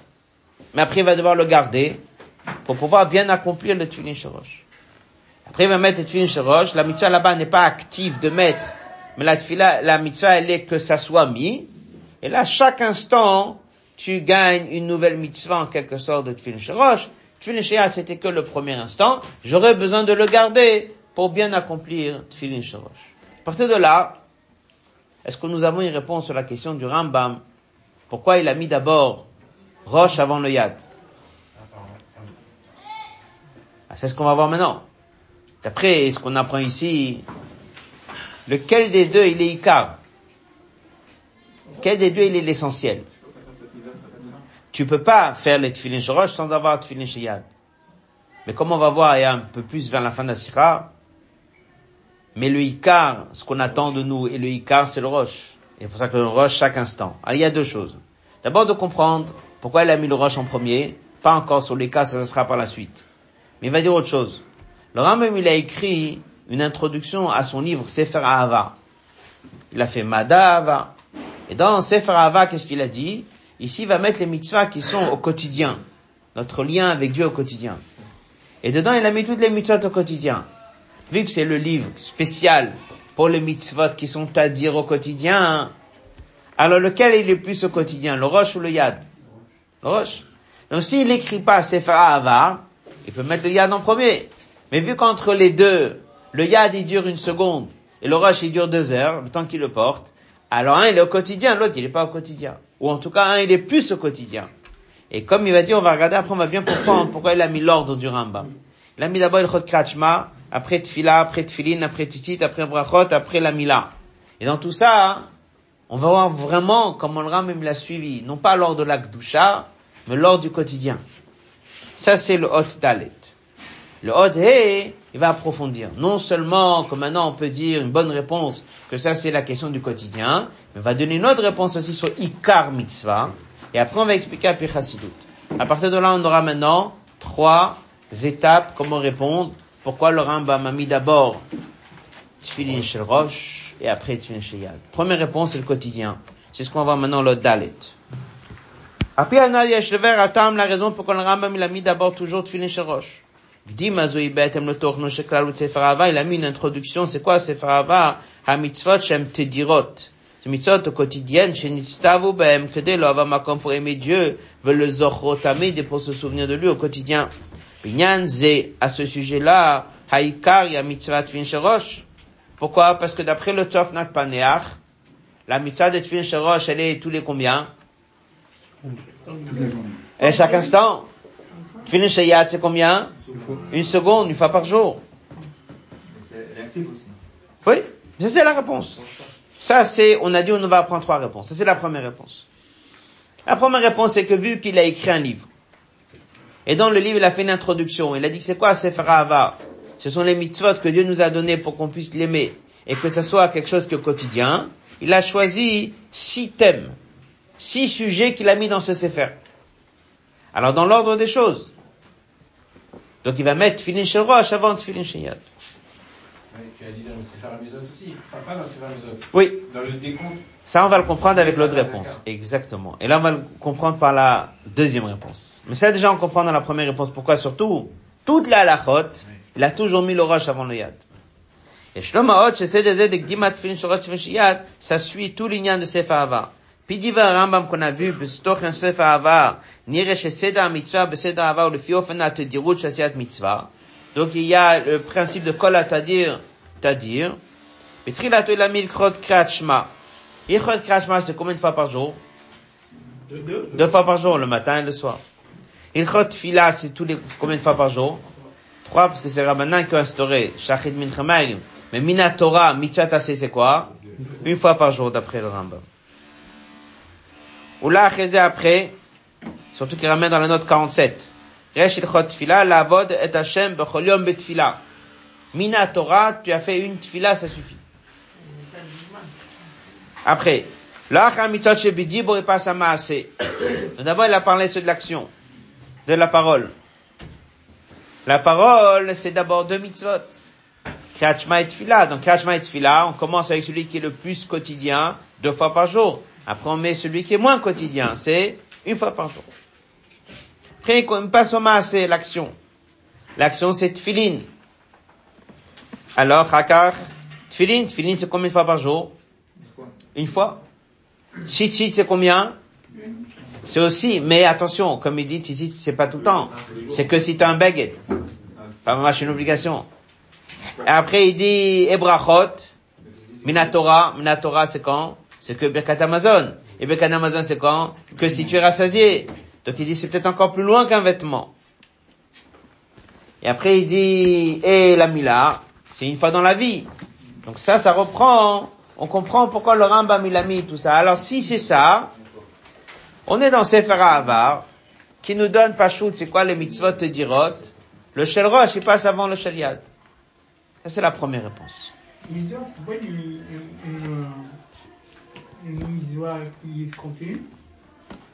mais après il va devoir le garder pour pouvoir bien accomplir le tfilin roche. Après il va mettre le tfilin roche, la mitzvah là-bas n'est pas active de mettre, mais la mitzvah elle est que ça soit mis, et là chaque instant, tu gagnes une nouvelle mitzvah en quelque sorte de tfilin roche. Tfilin yad c'était que le premier instant, j'aurais besoin de le garder pour bien accomplir Tfilin Shorosh. À partir de là, est-ce que nous avons une réponse sur la question du Rambam? Pourquoi il a mis d'abord Roche avant le Yad? Ah, C'est ce qu'on va voir maintenant. D'après ce qu'on apprend ici, lequel des deux il est Icar? Quel des deux il est l'essentiel? Tu peux pas faire les Tfilin Shorosh sans avoir Tfilin Yad. Mais comme on va voir et un peu plus vers la fin de la Sira, mais le Icar, ce qu'on attend de nous, et le Icar, c'est le Roche. Et c'est pour ça que le Roche chaque instant. Alors, il y a deux choses. D'abord de comprendre pourquoi il a mis le Roche en premier, pas encore sur l'Icar, ça, sera par la suite. Mais il va dire autre chose. Le Rambam, il a écrit une introduction à son livre Sefer Ahava. Il a fait Mada Et dans Sefer qu'est-ce qu'il a dit? Ici, il va mettre les mitzvahs qui sont au quotidien. Notre lien avec Dieu au quotidien. Et dedans, il a mis toutes les mitzvahs au quotidien vu que c'est le livre spécial pour les mitzvot qui sont à dire au quotidien, alors lequel est le plus au quotidien, le roche ou le yad? Le roche. Donc s'il n'écrit pas Sefer Ava, il peut mettre le yad en premier. Mais vu qu'entre les deux, le yad il dure une seconde et le roche il dure deux heures, le temps qu'il le porte, alors un il est au quotidien, l'autre il n'est pas au quotidien. Ou en tout cas il est plus au quotidien. Et comme il va dire, on va regarder après, on va bien comprendre pourquoi il a mis l'ordre du Rambam. Il a mis d'abord le Chot Krachma, après Tfila, après Tfilin, après Titit, après Brachot, après la Mila. Et dans tout ça, on va voir vraiment comment le Ram l'a suivi, non pas lors de l'Akdusha, mais lors du quotidien. Ça, c'est le Hot Dalet. Le Hot He, il va approfondir. Non seulement que maintenant on peut dire une bonne réponse, que ça c'est la question du quotidien, mais va donner une autre réponse aussi sur Ikar Mitzvah, et après on va expliquer à Pichasidut. À partir de là, on aura maintenant trois étapes, comment répondre, pourquoi le Rambam a mis d'abord Tfilin Shel Roche et après Tfilin Shel Yad. Première réponse, c'est le quotidien. C'est ce qu'on va voir maintenant le Dalet. Après Anal Yeshlever Atam, la raison pourquoi le Rambam il a mis d'abord toujours Tfilin Shel Roche. Il a mis une introduction, c'est quoi Sefer Hava? Shem tedirot. ces mitzvot quotidiennes, chez Nitztavu Behem, dès lors, makom pour aimer Dieu, le et pour se souvenir de lui au quotidien. Binyan Ze, à ce sujet-là, Haïkar, ya mitzvah Tvin Sherosh. Pourquoi? Parce que d'après le Paneach, la mitzvah de Tvin Sherosh, elle est tous les combien? Et chaque instant? Tvin Sheyat, c'est combien? Une seconde, une fois par jour. C'est actif aussi. Oui, ça c'est la réponse. Ça c'est, on a dit on va apprendre trois réponses. Ça c'est la première réponse. La première réponse c'est que vu qu'il a écrit un livre, et dans le livre il a fait une introduction, il a dit que c'est quoi Sefer Ahava Ce sont les mitzvot que Dieu nous a donnés pour qu'on puisse l'aimer, et que ça soit quelque chose qui est au quotidien. Il a choisi six thèmes, six sujets qu'il a mis dans ce Sefer. Alors dans l'ordre des choses. Donc il va mettre Tfilin Shel Rosh avant Tfilin Shel Yad. Ouais, tu as dit dans le Sefer Hamizot aussi. Enfin, pas dans le Sefer Hamizot. Oui, Dans le décompte. Ça, on va le comprendre avec l'autre réponse. Exactement. Et là, on va le comprendre par la deuxième réponse. Mais ça, déjà, on comprend dans la première réponse. Pourquoi? Surtout, toute la halachot, il a toujours mis le roche avant le yad. Et Shlomo Hot, j'essaie de dire que Gdimat Fin Shorot Fin Shiyad, ça suit tout l'ignan de Sefer Hava. Puis diva Rambam qu'on a vu, Bestoch un Sefer Hava, Donc, il y a le principe de Kol Tadir, Tadir. Et Trilato il a mis le Krot Kriyat Shema. Yichot Krashma, c'est combien de fois par jour Deux fois par jour, le matin et le soir. Ilchot Fila, c'est tous les, combien de fois par jour Trois, parce que c'est Rabbanan qui a instauré Shachid Min. Mais Minatora, Mitzvah Tassé, c'est quoi Une fois par jour, d'après le Rambam. Ou là, après, surtout qu'il ramène dans la note 47. Resh Ilchot Fila, Lavod et Hashem Bechol Yom Betfila. Minatora, tu as fait une tfila, ça suffit. Après, D'abord, il a parlé de l'action, de la parole. La parole, c'est d'abord deux mitzvot. Kriyat et Tfila. Donc Kriyat et Tfila, on commence avec celui qui est le plus quotidien, deux fois par jour. Après, on met celui qui est moins quotidien, c'est une fois par jour. On passe au maaseh, l'action. L'action, c'est Tfilin. Alors, Hakar, Tfilin, Tfilin, c'est combien de fois par jour? Une fois. Tzitzit, c'est combien? C'est aussi, mais attention, comme il dit, tzitzit, c'est pas tout le temps. C'est que si tu as un baguette. Pas c'est une obligation. Et après, il dit, Ebrachot, Minatora, Minatora, c'est quand? C'est que Birkat Amazon. Et Birkat Amazon, c'est quand? Que si tu es rassasié. Donc il dit, c'est peut-être encore plus loin qu'un vêtement. Et après, il dit, et la Mila, c'est une fois dans la vie. Donc ça, ça reprend on comprend pourquoi le Rambam il a tout ça. Alors si c'est ça, on est dans Sefer Avar, qui nous donne Pachout, c'est quoi les mitzvot de dirot? Le Shel Rosh, il passe avant le Shel Yad. Ça c'est la première réponse.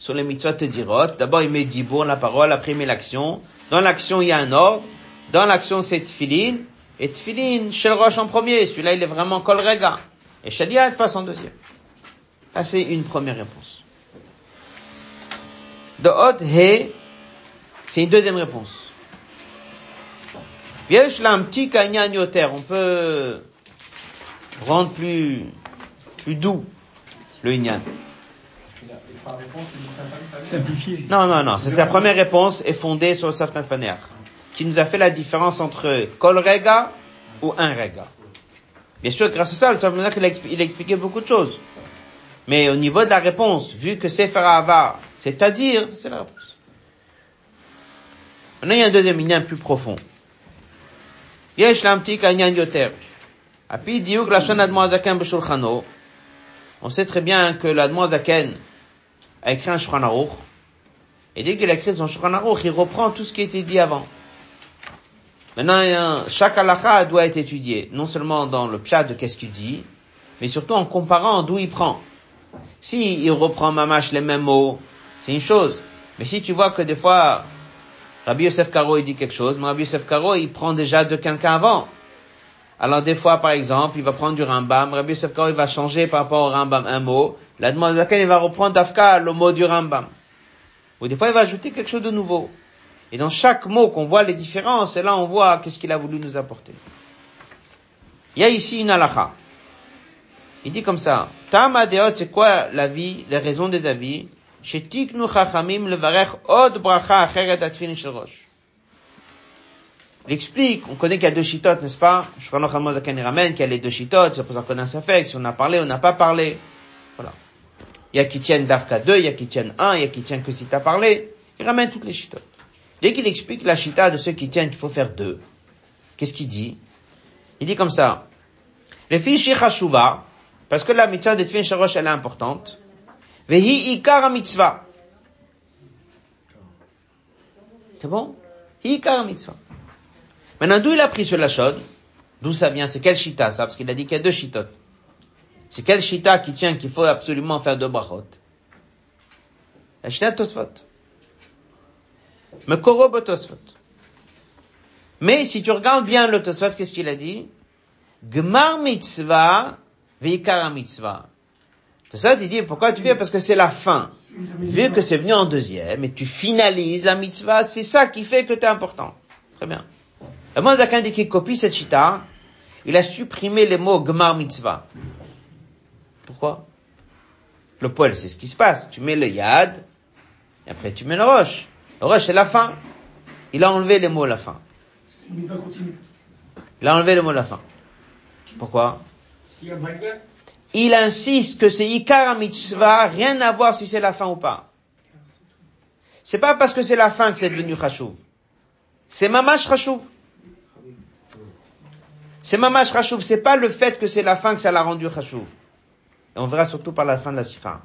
sur les mitzvot dirot, d'abord il met dibour, la parole, après il l'action. Dans l'action il y a un ordre. Dans l'action c'est tfilin. Et tfilin, shel roche en premier. Celui-là il est vraiment kol rega. Et shel yad passe en deuxième. Ça, c'est une première réponse. De hot he, c'est une deuxième réponse. Yesh là un petit on peut rendre plus, plus doux le inyan. Par réponse. Simplifié. Non, non, non, c'est sa première réponse est fondée sur le Saftan Paner, qui nous a fait la différence entre kol rega ou un rega. Bien sûr, grâce à ça, le Saftan Paner, il il a expliqué beaucoup de choses. Mais au niveau de la réponse, vu que c'est Ava, c'est-à-dire, c'est la réponse. Maintenant, il y a un deuxième inyan plus profond. Yesh l'amti kanyan yoter. Api diuk lachon admoazaken b'shulchano? On sait très bien que l'admoazaken a écrit un Shulchan Aruch. Et dès qu'il a écrit son Shulchan Aruch, il reprend tout ce qui a été dit avant. Maintenant, chaque halakha doit être étudié, non seulement dans le pshat de qu'est-ce qu'il dit, mais surtout en comparant d'où il prend. Si il reprend mamash les mêmes mots, c'est une chose. Mais si tu vois que des fois, Rabbi Yosef Karo, il dit quelque chose, mais Rabbi Yosef Karo, il prend déjà de quelqu'un avant. Alors des fois, par exemple, il va prendre du Rambam, Rabbi Yosef Karo, il va changer par rapport au Rambam un mot, la demande laquelle il va reprendre d'Afka le mot du Rambam. Ou des fois, il va ajouter quelque chose de nouveau. Et dans chaque mot qu'on voit les différences, et là on voit qu'est-ce qu'il a voulu nous apporter. Il y a ici une halakha. Il dit comme ça, Tama deot, c'est quoi la vie, les raisons des avis? Shetiknu chachamim levarech od bracha acheret. Il explique, on connaît qu'il y a deux chitotes, n'est-ce pas? Shkanoch Hamozaken il ramène qu'il y a les deux chitotes, c'est pour ça qu'on a un fait, si on a parlé, on n'a pas parlé. Il y a qui tiennent d'Arka 2, il y a qui tiennent 1, il y a qui tiennent que si t'as parlé. Il ramène toutes les chitotes. Dès qu'il explique la chita de ceux qui tiennent qu'il faut faire deux, qu'est-ce qu'il dit? Il dit comme ça. Les filles parce que la mitzvah de Tfin elle est importante. Vehi ikar mitzvah. C'est bon? Hi ikar mitzvah. Maintenant, d'où il a pris ce lachon? D'où ça vient? C'est quel shita, ça? Parce qu'il a dit qu'il y a deux shitotes. C'est quel shita qui tient qu'il faut absolument faire deux brachot? La shita Tosfot. Tosfot. Mais si tu regardes bien le Tosfot, qu'est-ce qu'il a dit? Gmar mitzvah, veikara mitzvah. Tosfot, il dit, pourquoi tu fais? Parce que c'est la fin. Vu que c'est venu en deuxième, et tu finalises la mitzvah, c'est ça qui fait que t'es important. Très bien. Le monde dit qu'il copie cette chita, il a supprimé les mots gmar mitzvah. Pourquoi? Le poil, c'est ce qui se passe. Tu mets le yad, et après tu mets le roche. Le roche, c'est la fin. Il a enlevé les mots la fin. Il a enlevé les mots la fin. Pourquoi? Il insiste que c'est Ikar mitzvah, rien à voir si c'est la fin ou pas. C'est pas parce que c'est la fin que c'est devenu Chashuv. C'est Mamash Chashuv. C'est Mamash Chashuv. C'est pas le fait que c'est la fin que ça l'a rendu Chashuv. Et on verra surtout par la fin de la sikha.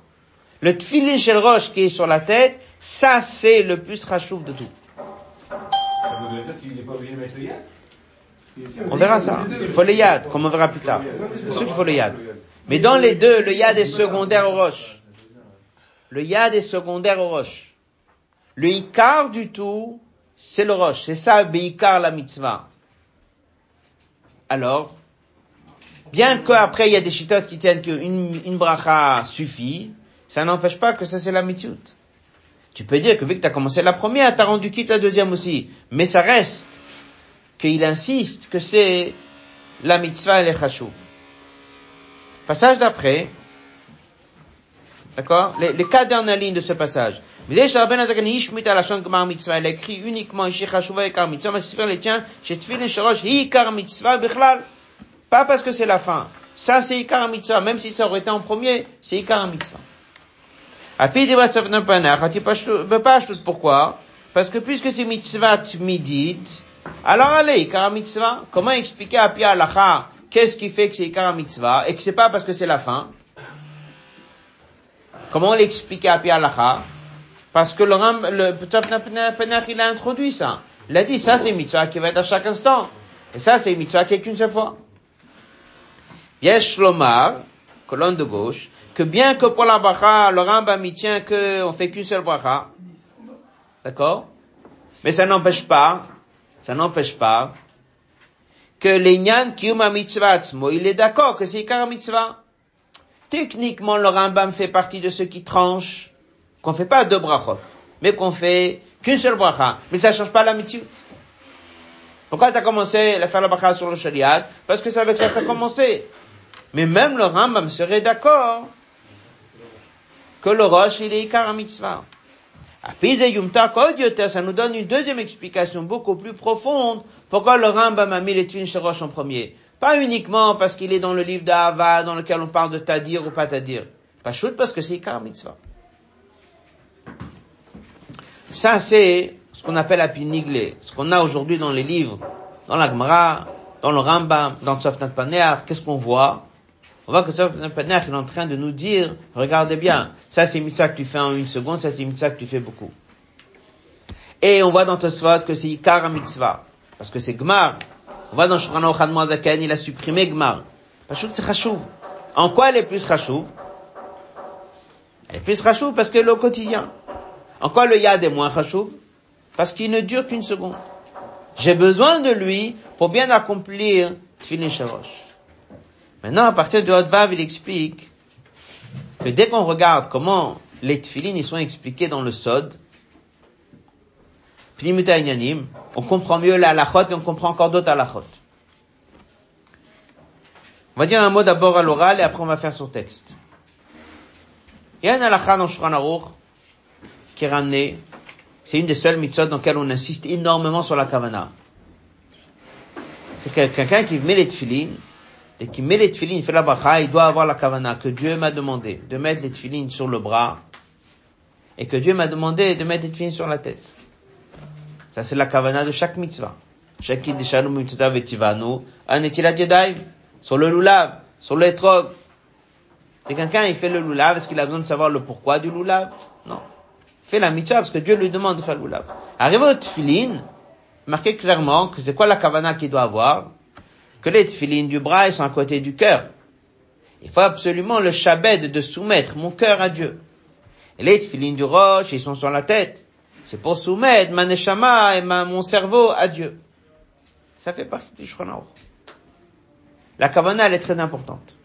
Le tfilin shel roche qui est sur la tête, ça c'est le plus Chashuv de tout. Ça dire qu'il n'est pas obligé de mettre le yad? On verra ça. Il faut le yad, comme on verra plus tard. C'est sûr qu'il faut le yad. Mais dans les deux, le yad est secondaire au roche. Le yad est secondaire au roche. Le ikar du tout, c'est le roche. C'est ça, beikar la mitzvah. Alors, bien qu'après il y a des chitotes qui tiennent qu'une une bracha suffit, ça n'empêche pas que ça c'est la mitzvah. Tu peux dire que vu que tu as commencé la première, tu as rendu quitte la deuxième aussi. Mais ça reste qu'il insiste que c'est la mitzvah et les chashou. Passage d'après, d'accord? Les, les quatre dernières lignes de ce passage. Il a écrit uniquement et Kar Mitzvah, mais c'est les tiens, chez Tfilin Shorosh, Hi Kar Mitzvah. Pas parce que c'est la fin. Ça, c'est Ikar Mitzvah. Même si ça aurait été en premier, c'est Ikar Mitzvah. Pourquoi? Parce que puisque c'est Mitzvah Tmidit, alors allez, Ikar Mitzvah. Comment expliquer à Pia Alacha, qu'est-ce qui fait que c'est Ikar Mitzvah, et que c'est pas parce que c'est la fin? Comment l'expliquer à Pia Alacha? Parce que le, le il a introduit ça. Il a dit, ça c'est mitzvah qui va être à chaque instant. Et ça c'est mitzvah qui est qu'une seule fois. Yesh Lomar, colonne de gauche, que bien que pour la bracha, le Rambam il tient qu'on fait qu'une seule bracha. D'accord? Mais ça n'empêche pas, ça n'empêche pas, que l'Inyan Kiyuma Mitzvah il est d'accord que c'est Ikar Mitzvah. Techniquement, le Rambam fait partie de ceux qui tranchent qu'on fait pas deux brachot, mais qu'on fait qu'une seule bracha. Mais ça change pas la mitzvah. Pourquoi tu as commencé à faire la bracha sur le shariat? Parce que c'est avec ça que tu as commencé. Mais même le Rambam serait d'accord que le roche, il est ikar mitzvah. Ça nous donne une deuxième explication beaucoup plus profonde pourquoi le Rambam a mis les twin roche en premier? Pas uniquement parce qu'il est dans le livre d'Ava dans lequel on parle de Tadir ou pas Tadir. Pas chouette parce que c'est ikar mitzvah. Ça, c'est ce qu'on appelle la ce qu'on a aujourd'hui dans les livres, dans la Gemara, dans le Rambam, dans le Tzofnat Paner. Qu'est-ce qu'on voit? On voit que Paner est en train de nous dire, regardez bien, ça c'est mitzvah que tu fais en une seconde, ça c'est mitzvah que tu fais beaucoup. Et on voit dans Tosfot que c'est Ikar mitzvah, parce que c'est Gmar. On voit dans Shurano Chadmoazaken, il a supprimé Gmar. Que c'est Chashuv. En quoi elle est plus Chashuv Elle est plus rachou parce est au quotidien. En quoi le yad est moins rachou Parce qu'il ne dure qu'une seconde. J'ai besoin de lui pour bien accomplir Tfilin Shalosh. Maintenant, à partir de Hotvav, il explique que dès qu'on regarde comment les Tfilin ils sont expliqués dans le Sod, on comprend mieux la halachot et on comprend encore d'autres halachot. On va dire un mot d'abord à l'oral et après on va faire son texte. Il y a une halakha dans Shulchan Aruch qui est ramenée. C'est une des seules mitzvot dans lesquelles on insiste énormément sur la kavana. C'est que quelqu'un qui met les tefillin, et qui met les tefillin, il fait la bracha, il doit avoir la kavana que Dieu m'a demandé de mettre les tefillin sur le bras et que Dieu m'a demandé de mettre les tefillin sur la tête. Ça, c'est la kavana de chaque mitzvah. Chaque dishanu mitzvah vetivanu, anetilat yadayim, sur le lulav, sur le etrog. C'est quelqu'un, il fait le lulav, est-ce qu'il a besoin de savoir le pourquoi du lulav? Non. Fait la mitzvah parce que Dieu lui demande de faire le lulav. Arrivé au marqué clairement que c'est quoi la kavana qu'il doit avoir? Que les tefillin du bras, sont à côté du cœur. Il faut absolument le shabed de soumettre mon cœur à Dieu. Et les tefillin du roche, ils sont sur la tête. C'est pour soumettre ma neshama et ma, mon cerveau à Dieu. Ça fait partie du Shulchan. La kavana, elle est très importante.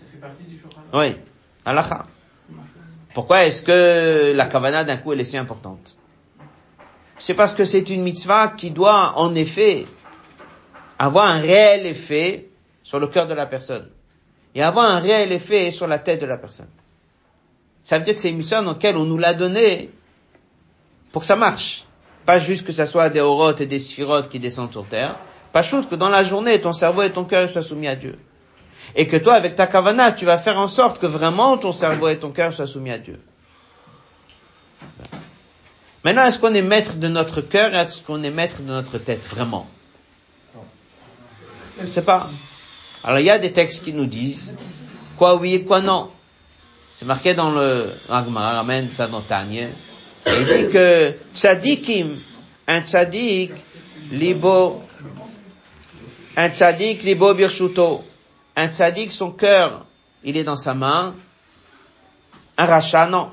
Ça fait partie du Shulchan Oui, halakha. Pourquoi est-ce que la kavana d'un coup elle est si importante? C'est parce que c'est une mitzvah qui doit en effet avoir un réel effet sur le cœur de la personne et avoir un réel effet sur la tête de la personne. Ça veut dire que c'est une mitzvah dans laquelle on nous l'a donné pour que ça marche. Pas juste que ça soit des orotes et des sphirotes qui descendent sur terre. Pas juste que dans la journée, ton cerveau et ton cœur soient soumis à Dieu. Et que toi, avec ta kavana, tu vas faire en sorte que vraiment ton cerveau et ton cœur soient soumis à Dieu. Maintenant, est-ce qu'on est maître de notre cœur et est-ce qu'on est maître de notre tête vraiment? Je ne sais pas. Alors, il y a des textes qui nous disent quoi oui et quoi non. C'est marqué dans le Agma, ramène Tanya. Il dit que tzadikim, un tzadik, libo, un tzadik, libo birshuto. Un tzadik, son cœur, il est dans sa main. Un rachat, non.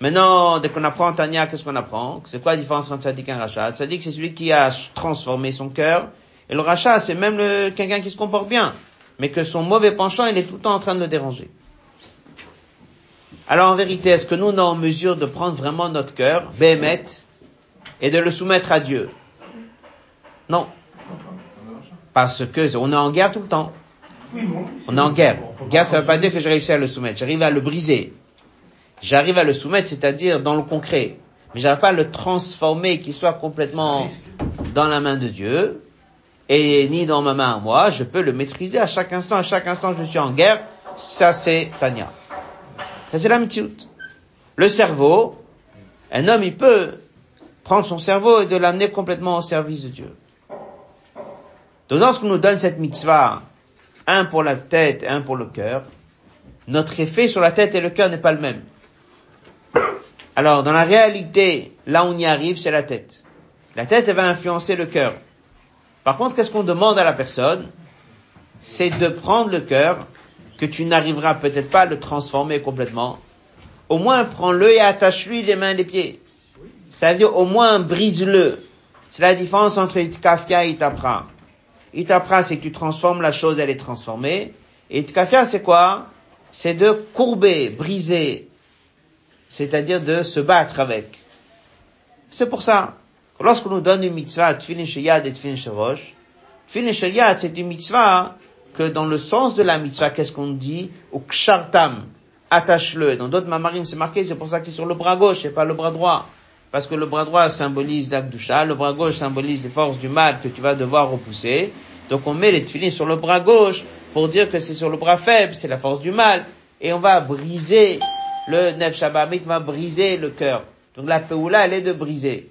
Maintenant, dès qu'on apprend Tania, qu'est-ce qu'on apprend? C'est quoi la différence entre un tzadik et un rachat Le tzadik, c'est celui qui a transformé son cœur. Et le rachat, c'est même le, quelqu'un qui se comporte bien. Mais que son mauvais penchant, il est tout le temps en train de le déranger. Alors en vérité, est-ce que nous, on est en mesure de prendre vraiment notre cœur, Béhémet, et de le soumettre à Dieu? Non. Parce que on est en guerre tout le temps. On est en guerre. Guerre, ça ne veut pas dire que j'ai réussi à le soumettre. J'arrive à le briser. J'arrive à le soumettre, c'est-à-dire dans le concret. Mais j'arrive pas à le transformer, qu'il soit complètement dans la main de Dieu, et ni dans ma main moi. Je peux le maîtriser à chaque instant. À chaque instant, je suis en guerre. Ça, c'est Tania. Ça, c'est la mitzvot. Le cerveau, un homme, il peut prendre son cerveau et de l'amener complètement au service de Dieu. Donc, lorsqu'on nous donne cette mitzvah, un pour la tête et un pour le cœur, notre effet sur la tête et le cœur n'est pas le même. Alors, dans la réalité, là où on y arrive, c'est la tête. La tête, elle va influencer le cœur. Par contre, qu'est-ce qu'on demande à la personne? C'est de prendre le cœur, que tu n'arriveras peut-être pas à le transformer complètement. Au moins, prends-le et attache-lui les mains et les pieds. Ça veut dire au moins brise-le. C'est la différence entre Itkafia et Itapra. Itapra, c'est que tu transformes la chose, elle est transformée. Et Itkafia, c'est quoi? C'est de courber, briser. C'est-à-dire de se battre avec. C'est pour ça. Que Lorsqu'on nous donne une mitzvah, Tfilin Sheyad et Tfilin Sherosh, Tfilin Sheyad, c'est une mitzvah que dans le sens de la mitzvah, qu'est-ce qu'on dit? Au kshartam, attache-le. Dans d'autres mamarim, c'est marqué, c'est pour ça que c'est sur le bras gauche et pas le bras droit. Parce que le bras droit symbolise l'Akdusha, le bras gauche symbolise les forces du mal que tu vas devoir repousser. Donc on met les tefillin sur le bras gauche pour dire que c'est sur le bras faible, c'est la force du mal. Et on va briser le nef shabamik va briser le cœur. Donc la peoula, elle est de briser.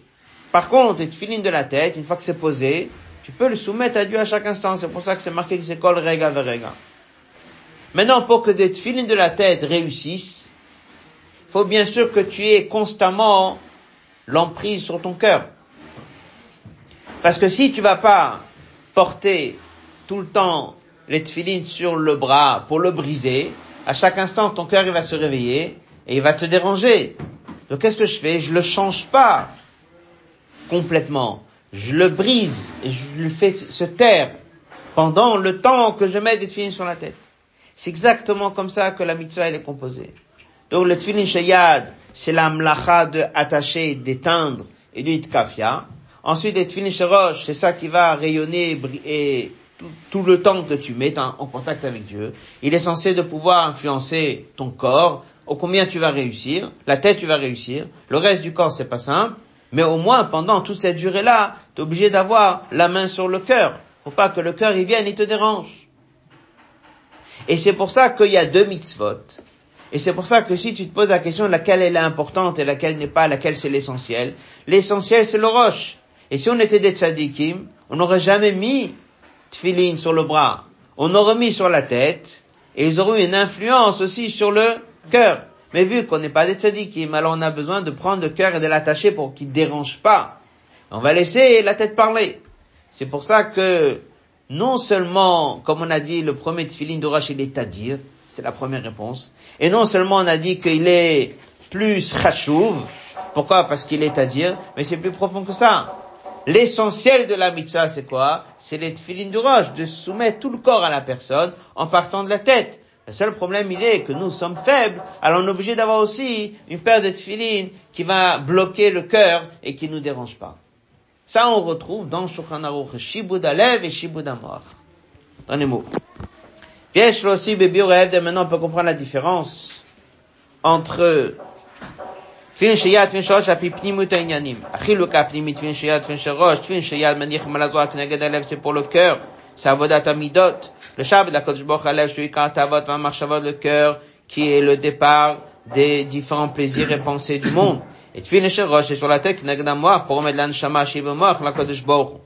Par contre, les tefillin de la tête, une fois que c'est posé, tu peux le soumettre à Dieu à chaque instant. C'est pour ça que c'est marqué que c'est kol rega verega. Maintenant, pour que des tefillin de la tête réussissent, faut bien sûr que tu aies constamment l'emprise sur ton cœur. Parce que si tu vas pas porter tout le temps les tefillin sur le bras pour le briser, à chaque instant, ton cœur, il va se réveiller et il va te déranger. Donc qu'est-ce que je fais? Je le change pas complètement. Je le brise et je le fais se taire pendant le temps que je mets des tefilines sur la tête. C'est exactement comme ça que la mitzvah elle est composée. Donc le tefillin shayad, c'est la mlacha de attacher, d'éteindre et de itkafia. Ensuite, les tefillin sharosh, c'est ça qui va rayonner et tout, tout, le temps que tu mets en, en, contact avec Dieu. Il est censé de pouvoir influencer ton corps, au combien tu vas réussir, la tête tu vas réussir, le reste du corps c'est pas simple, mais au moins pendant toute cette durée-là, tu es obligé d'avoir la main sur le cœur. Faut pas que le cœur il vienne et te dérange. Et c'est pour ça qu'il y a deux mitzvot. Et c'est pour ça que si tu te poses la question de laquelle elle est importante et laquelle n'est pas, laquelle c'est l'essentiel, l'essentiel c'est le roche. Et si on était des tzadikim, on n'aurait jamais mis tfilin sur le bras. On aurait mis sur la tête, et ils auraient eu une influence aussi sur le cœur. Mais vu qu'on n'est pas des tzadikim, alors on a besoin de prendre le cœur et de l'attacher pour qu'il ne dérange pas. On va laisser la tête parler. C'est pour ça que, non seulement, comme on a dit, le premier tefillin d'Orash, il est dire, c'était la première réponse, et non seulement on a dit qu'il est plus chachouv, pourquoi? Parce qu'il est à dire, mais c'est plus profond que ça. L'essentiel de la mitzvah, c'est quoi? C'est les tefillin d'Orash, de soumettre tout le corps à la personne en partant de la tête. Le seul problème, il est que nous sommes faibles, alors on est obligé d'avoir aussi une paire de tefilines qui va bloquer le cœur et qui nous dérange pas. Ça, on retrouve dans Shulchan Aruch, Shibud Alev et Shibud Amor. Dans les mots. Bien, aussi, Bebi et maintenant on peut comprendre la différence entre Tfilin Sheyat, Tfilin Shalosh, Api Pnimut Ainyanim. Achiluk Apnimit, Tfilin Sheyat, Tfilin Shalosh, Tfilin Sheyat, Manich Malazwa, Kneged Alev, c'est pour le cœur c'est Avodat Amidot. Le Shabbat d'Akadosh Baruch Hu, celui quand Avot va marcher le cœur, qui est le départ des différents plaisirs et pensées du monde. Et tu finis chez Roche, et sur la tête, Nagdamor, pour remettre l'Anshama, Shivamor, l'Akadosh Baruch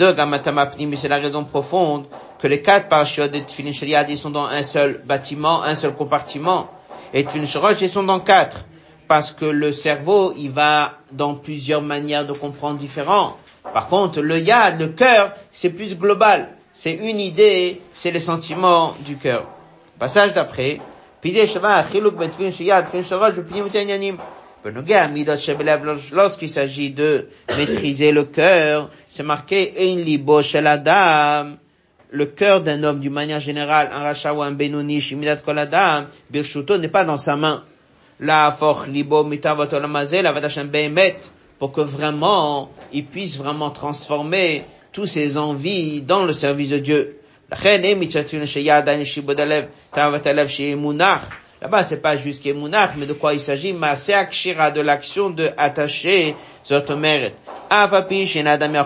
mais c'est la raison profonde que les quatre parashiot de Tfilin Shariad, ils sont dans un seul bâtiment, un seul compartiment. Et Tfilin Shorosh, ils sont dans quatre. Parce que le cerveau, il va dans plusieurs manières de comprendre différents. Par contre, le yad, le cœur, c'est plus global. C'est une idée, c'est les sentiments du cœur. Passage d'après. Lorsqu'il s'agit de maîtriser le cœur, c'est marqué un libo chez. Le cœur d'un homme, d'une manière générale, un rachat ou un benoni, shimidat kol adam, birshuto n'est pas dans sa main. La for libo mitavot olamazel, avadashem behemet, pour que vraiment, il puisse vraiment transformer tous ses envies dans le service de Dieu. Là-bas, c'est pas juste Kemunach, mais de quoi il s'agit? Akshira, de l'action de attacher Zotomeret. Avapish, et Nadam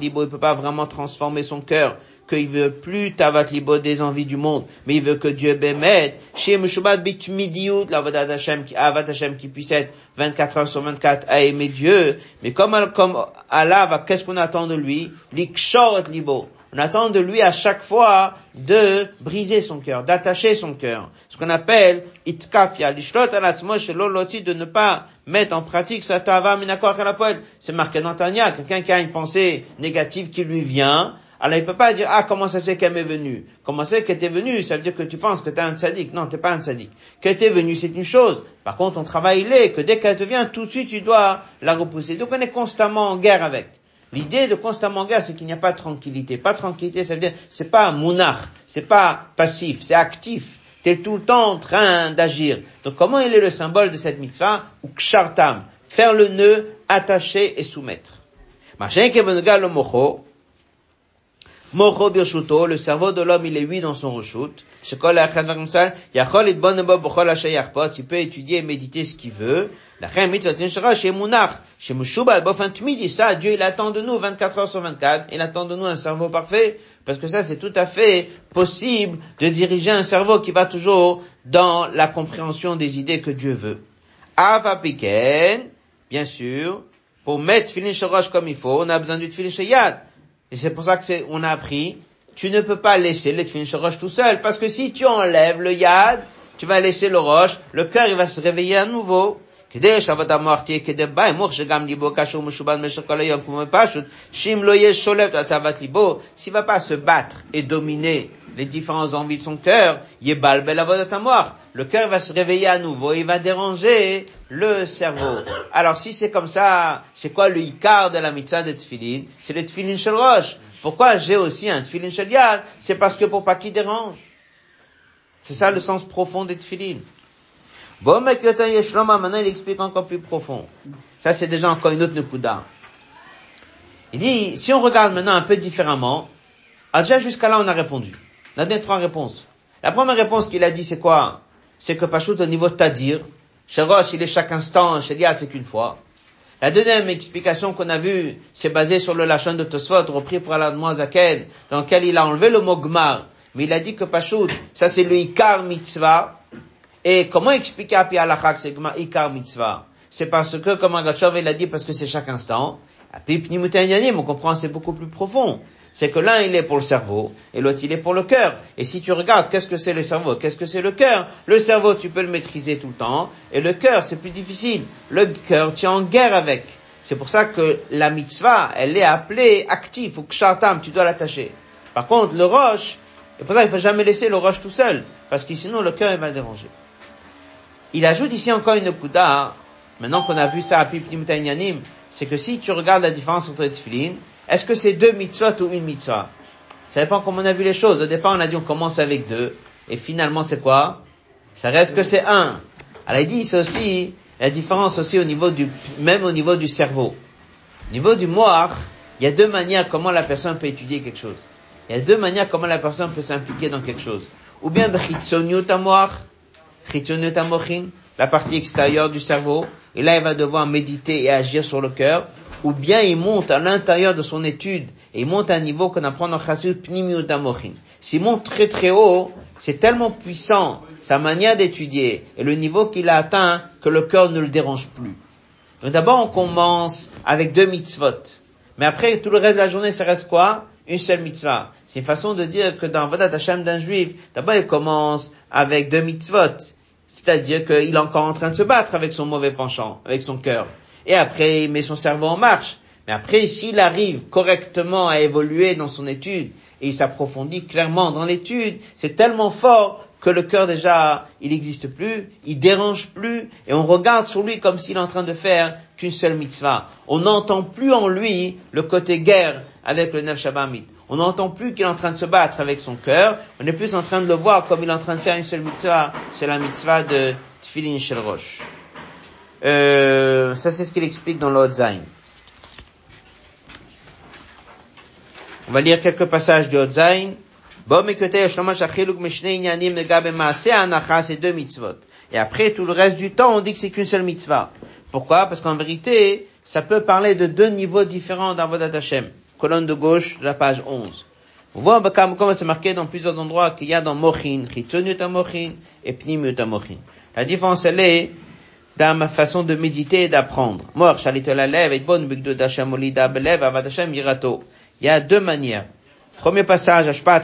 il peut pas vraiment transformer son cœur, qu'il veut plus Tavat Libo des envies du monde, mais il veut que Dieu bémette. Chez Meshubat Bitmidiut, l'Avadat Hashem, Avat Hashem qui puisse être 24 heures sur 24 à aimer Dieu. Mais comme, comme Allah, qu'est-ce qu'on attend de lui? L'Ikshor Libo. On attend de lui à chaque fois de briser son cœur, d'attacher son cœur. Ce qu'on appelle itkafia, lishlot loti de ne pas mettre en pratique sa tava minakor C'est marqué dans Tanya, quelqu'un qui a une pensée négative qui lui vient, alors il peut pas dire, ah, comment ça se fait qu'elle m'est venue? Comment ça qu'elle est venue? Ça veut dire que tu penses que tu es un sadique. Non, t'es pas un sadique. Qu'elle t'est venue, c'est une chose. Par contre, ton travail, il est que dès qu'elle te vient, tout de suite, tu dois la repousser. Donc on est constamment en guerre avec. L'idée de constamment guerre, c'est qu'il n'y a pas de tranquillité. Pas de tranquillité, ça veut dire, c'est pas monarch, c'est pas passif, c'est actif. Tu es tout le temps en train d'agir. Donc comment il est le symbole de cette mitzvah? Ou kshartam. Faire le nœud, attacher et soumettre. Mocho birshuto, le cerveau de l'homme, il est huit dans son reshut. Il peut étudier et méditer ce qu'il veut. Ça, Dieu, il attend de nous 24 heures sur 24. Il attend de nous un cerveau parfait. Parce que ça, c'est tout à fait possible de diriger un cerveau qui va toujours dans la compréhension des idées que Dieu veut. Ava bien sûr, pour mettre Tfilin Shorosh comme il faut, on a besoin du Tfilin Yad. Et c'est pour ça que c'est, on a appris, tu ne peux pas laisser le Tfilin Roche tout seul, parce que si tu enlèves le Yad, tu vas laisser le roche, le cœur il va se réveiller à nouveau. כדי שעבוד המוח תהיה כדי בי, מוח שגם ליבו קשור משובד במשך כל היום כמו פשוט, שאם לא יהיה שולט על תאוות ליבו, s'il va pas se battre et dominer les différentes envies de son cœur, Yebal Belavodatamor. Le cœur va se réveiller à nouveau, il va déranger le cerveau. Alors si c'est comme ça, c'est quoi le Icar de la mitzvah de Tfilin C'est le Tfilin Shel Rosh. Pourquoi j'ai aussi un Tfilin Shel Yad C'est parce que pour pas qu'il dérange. C'est ça le sens profond des Tfilin. Maintenant il explique encore plus profond. Ça c'est déjà encore une autre Nekuda. Il dit, si on regarde maintenant un peu différemment, ah, déjà jusqu'à là on a répondu. On a donné trois réponses. La première réponse qu'il a dit c'est quoi? C'est que Pachout au niveau de Tadir, chez Roche il est chaque instant, chez Dia c'est qu'une fois. La deuxième explication qu'on a vue, c'est basé sur le Lachon de Tosfot, repris par la Zaken, dans lequel il a enlevé le mot Gmar, mais il a dit que Pachout, ça c'est le Ikar Mitzvah, et comment expliquer à Pialachak c'est Ikar Mitzvah? C'est parce que, comme Agachov il a dit, parce que c'est chaque instant, on comprend, c'est beaucoup plus profond. C'est que l'un, il est pour le cerveau, et l'autre, il est pour le cœur. Et si tu regardes, qu'est-ce que c'est le cerveau, qu'est-ce que c'est le cœur? Le cerveau, tu peux le maîtriser tout le temps, et le cœur, c'est plus difficile. Le cœur, tu es en guerre avec. C'est pour ça que la mitzvah, elle est appelée active, ou kshartam, tu dois l'attacher. Par contre, le roche, et pour ça, il faut jamais laisser le roche tout seul, parce que sinon, le cœur, il va le déranger. Il ajoute ici encore une kuda, maintenant qu'on a vu ça à Pipnimutainyanim, c'est que si tu regardes la différence entre les tefillin, est-ce que c'est deux mitzvot ou une mitzvah? Ça dépend comment on a vu les choses. Au départ, on a dit on commence avec deux, et finalement c'est quoi? Ça reste que c'est un. Alors il dit c'est aussi la différence aussi au niveau du, même au niveau du cerveau. Au niveau du moar, il y a deux manières comment la personne peut étudier quelque chose. Il y a deux manières comment la personne peut s'impliquer dans quelque chose. Ou bien la partie extérieure du cerveau, et là il va devoir méditer et agir sur le cœur, ou bien il monte à l'intérieur de son étude, et il monte à un niveau qu'on apprend dans Chassid Pnimiutamochin. S'il monte très très haut, c'est tellement puissant, sa manière d'étudier, et le niveau qu'il a atteint, que le cœur ne le dérange plus. Donc d'abord on commence avec deux mitzvot, mais après tout le reste de la journée ça reste quoi? Une seule mitzvah. C'est une façon de dire que dans Vodat Hashem d'un juif, d'abord il commence avec deux mitzvot, c'est-à-dire qu'il est encore en train de se battre avec son mauvais penchant, avec son cœur. Et après, il met son cerveau en marche. Mais après, s'il arrive correctement à évoluer dans son étude, et il s'approfondit clairement dans l'étude, c'est tellement fort que le cœur déjà, il n'existe plus, il dérange plus, et on regarde sur lui comme s'il est en train de faire qu'une seule mitzvah. On n'entend plus en lui le côté guerre avec le Neuf Shabbat on n'entend plus qu'il est en train de se battre avec son cœur, on est plus en train de le voir comme il est en train de faire une seule mitzvah, c'est la mitzvah de Tfilin Shel Rosh. Euh, ça c'est ce qu'il explique dans l'Odzain. On va lire quelques passages du Odzain. c'est deux mitzvot. Et après, tout le reste du temps, on dit que c'est qu'une seule mitzvah. Pourquoi? Parce qu'en vérité, ça peut parler de deux niveaux différents d'Avodat Hashem colonne de gauche la page 11. On voit comme c'est marqué dans plusieurs endroits qu'il y a dans Mochin, Chitzoniut Mochin et Pnimiut Mochin. La différence, elle est dans ma façon de méditer et d'apprendre. Et bon. Il y a deux manières. Premier passage, Ashpat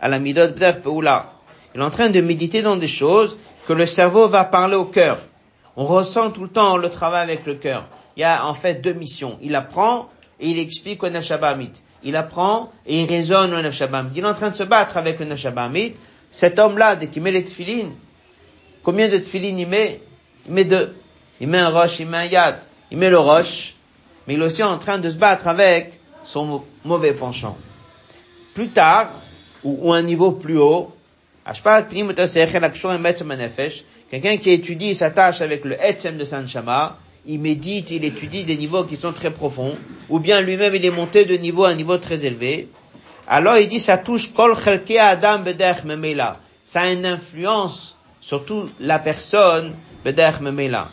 à la Midot Peula. Il est en train de méditer dans des choses que le cerveau va parler au cœur. On ressent tout le temps le travail avec le cœur. Il y a en fait deux missions. Il apprend et il explique au Nefshabamit. Il apprend et il raisonne au Nefshabamit. Il est en train de se battre avec le Nefshabamit. Cet homme-là, dès qu'il met les tefilines, combien de tefilines il met? Il met deux. Il met un roche, il met un yad. Il met le roche, mais il est aussi en train de se battre avec son mauvais penchant. Plus tard, ou, à un niveau plus haut, quelqu'un qui étudie sa tâche avec le Etzem de Saint Shama, il médite, il étudie des niveaux qui sont très profonds, ou bien lui-même il est monté de niveau à niveau très élevé, alors il dit ça touche kol adam bedech memela. Ça a une influence sur toute la personne bedech memela.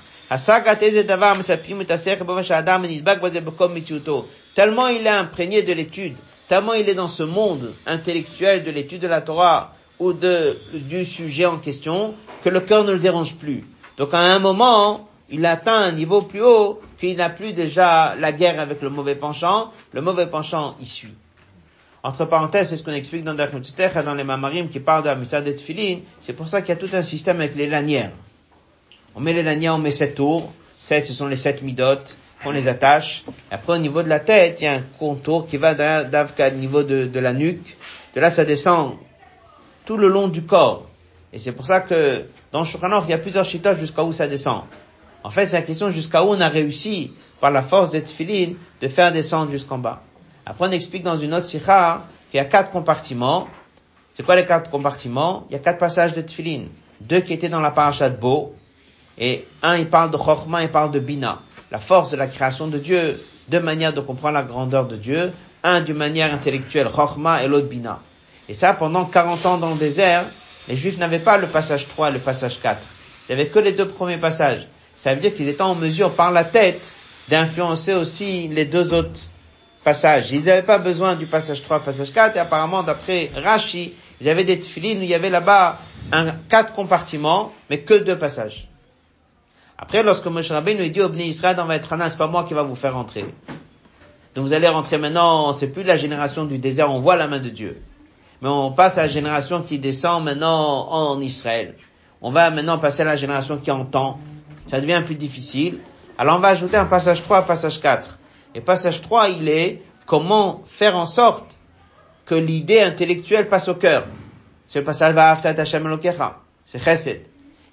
Tellement il est imprégné de l'étude, tellement il est dans ce monde intellectuel de l'étude de la Torah ou de, du sujet en question, que le cœur ne le dérange plus. Donc à un moment, il atteint un niveau plus haut qu'il n'a plus déjà la guerre avec le mauvais penchant, le mauvais penchant y suit. Entre parenthèses, c'est ce qu'on explique dans dans les Mamarim qui parlent de la mitzvah de Tfilin, c'est pour ça qu'il y a tout un système avec les lanières. On met les lanières, on met sept tours, sept ce sont les sept midotes, on les attache. Après au niveau de la tête, il y a un contour qui va d'Avka au niveau de, de la nuque, De là, ça descend tout le long du corps. Et c'est pour ça que dans Shulchan il y a plusieurs chitas jusqu'à où ça descend. En fait, c'est la question jusqu'à où on a réussi, par la force des tefilines, de faire descendre jusqu'en bas. Après, on explique dans une autre sikha qu'il y a quatre compartiments. C'est quoi les quatre compartiments? Il y a quatre passages de tefilines. Deux qui étaient dans la paracha de Beau, et un, il parle de Chochma, il parle de Bina. La force de la création de Dieu, deux manières de comprendre la grandeur de Dieu. Un d'une manière intellectuelle, Chochma, et l'autre Bina. Et ça, pendant 40 ans dans le désert, les Juifs n'avaient pas le passage 3 et le passage 4. Ils n'avaient que les deux premiers passages. Ça veut dire qu'ils étaient en mesure, par la tête, d'influencer aussi les deux autres passages. Ils n'avaient pas besoin du passage 3, passage 4, et apparemment, d'après Rashi, ils avaient des tefilines il y avait là-bas un, quatre compartiments, mais que deux passages. Après, lorsque Moshe nous dit au Bnei Israël dans Vaetrana, c'est pas moi qui va vous faire rentrer. Donc vous allez rentrer maintenant, c'est plus la génération du désert, on voit la main de Dieu. Mais on passe à la génération qui descend maintenant en Israël. On va maintenant passer à la génération qui entend. Ça devient plus difficile. Alors on va ajouter un passage 3, un passage 4. Et passage 3, il est comment faire en sorte que l'idée intellectuelle passe au cœur. C'est le passage Va'aftat Hashem C'est Chesed.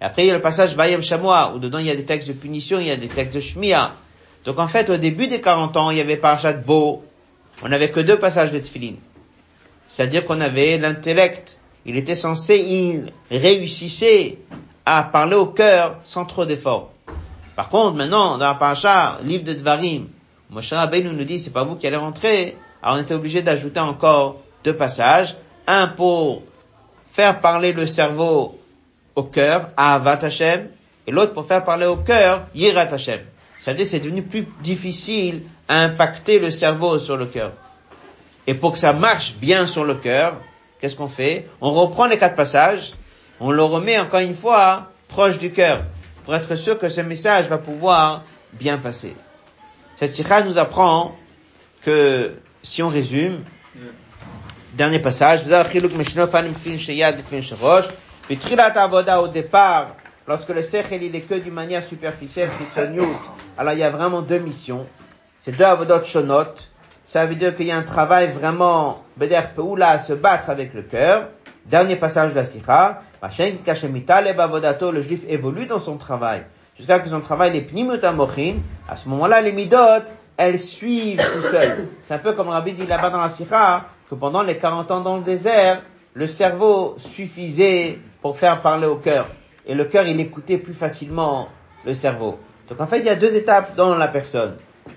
Et après, il y a le passage Vayem Shamoa, où dedans il y a des textes de punition, il y a des textes de Shmia. Donc en fait, au début des 40 ans, il y avait Parashat Bo. On n'avait que deux passages de Tfilin. C'est-à-dire qu'on avait l'intellect. Il était censé, il réussissait à parler au cœur sans trop d'efforts. Par contre, maintenant, dans la paracha, livre de Dvarim, Moshe Rabbeinu nous dit, c'est pas vous qui allez rentrer. Alors on était obligé d'ajouter encore deux passages. Un pour faire parler le cerveau au cœur, Ahavat Hashem, et l'autre pour faire parler au cœur, Yirat Hashem. C'est-à-dire c'est devenu plus difficile à impacter le cerveau sur le cœur. Et pour que ça marche bien sur le cœur, qu'est-ce qu'on fait? On reprend les quatre passages, on le remet encore une fois proche du cœur, pour être sûr que ce message va pouvoir bien passer. Cette sikha nous apprend que, si on résume, dernier passage, au départ, lorsque le sechel il est que d'une manière superficielle, alors il y a vraiment deux missions. C'est deux avodot shonot. Ça veut dire qu'il y a un travail vraiment, à se battre avec le cœur. Dernier passage de la sikha. Le juif évolue dans son travail. Jusqu'à que son travail, les pnimut à ce moment-là, les midot, elles suivent tout seul. C'est un peu comme Rabbi dit là-bas dans la sikha, que pendant les 40 ans dans le désert, le cerveau suffisait pour faire parler au cœur. Et le cœur, il écoutait plus facilement le cerveau. Donc en fait, il y a deux étapes dans la personne.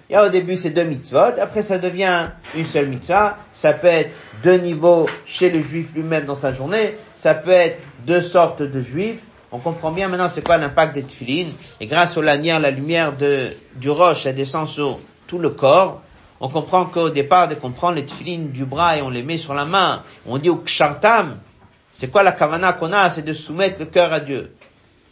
Il y a au début ces deux mitzvot, après ça devient une seule mitzvah. Ça peut être deux niveaux chez le juif lui-même dans sa journée. Ça peut être deux sortes de juifs. On comprend bien maintenant c'est quoi l'impact des tefilines. Et grâce au lanière, la lumière de, du roche, elle descend sur tout le corps. On comprend qu'au départ, dès qu'on prend les tefilines du bras et on les met sur la main, on dit au kshartam, c'est quoi la kavana qu'on a? C'est de soumettre le cœur à Dieu.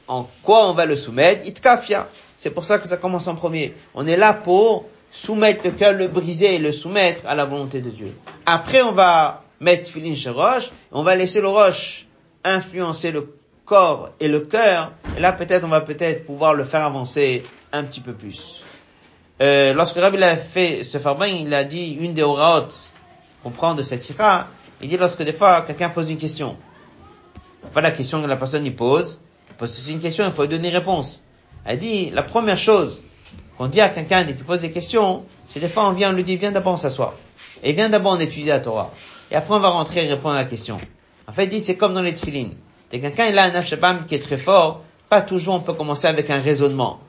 En quoi on va le soumettre? Itkafia. C'est pour ça que ça commence en premier. On est là pour soumettre le cœur, le briser et le soumettre à la volonté de Dieu. Après, on va mettre tefilin chez roche, on va laisser le roche influencer le corps et le cœur, et là peut-être on va peut-être pouvoir le faire avancer un petit peu plus. Euh, lorsque Rabbi a fait ce farbin, il a dit une des oraot qu'on prend de cette sira, il dit lorsque des fois quelqu'un pose une question, pas la question que la personne y pose, il pose une question, il faut lui donner réponse. Elle dit, la première chose qu'on dit à quelqu'un qui pose des questions, c'est des fois on vient, on lui dit, viens d'abord s'asseoir. Et viens d'abord étudier la Torah. Et après on va rentrer et répondre à la question. En fait, il dit, c'est comme dans les tefilines. Dès quelqu'un il a un Hashabam qui est très fort, pas toujours on peut commencer avec un raisonnement.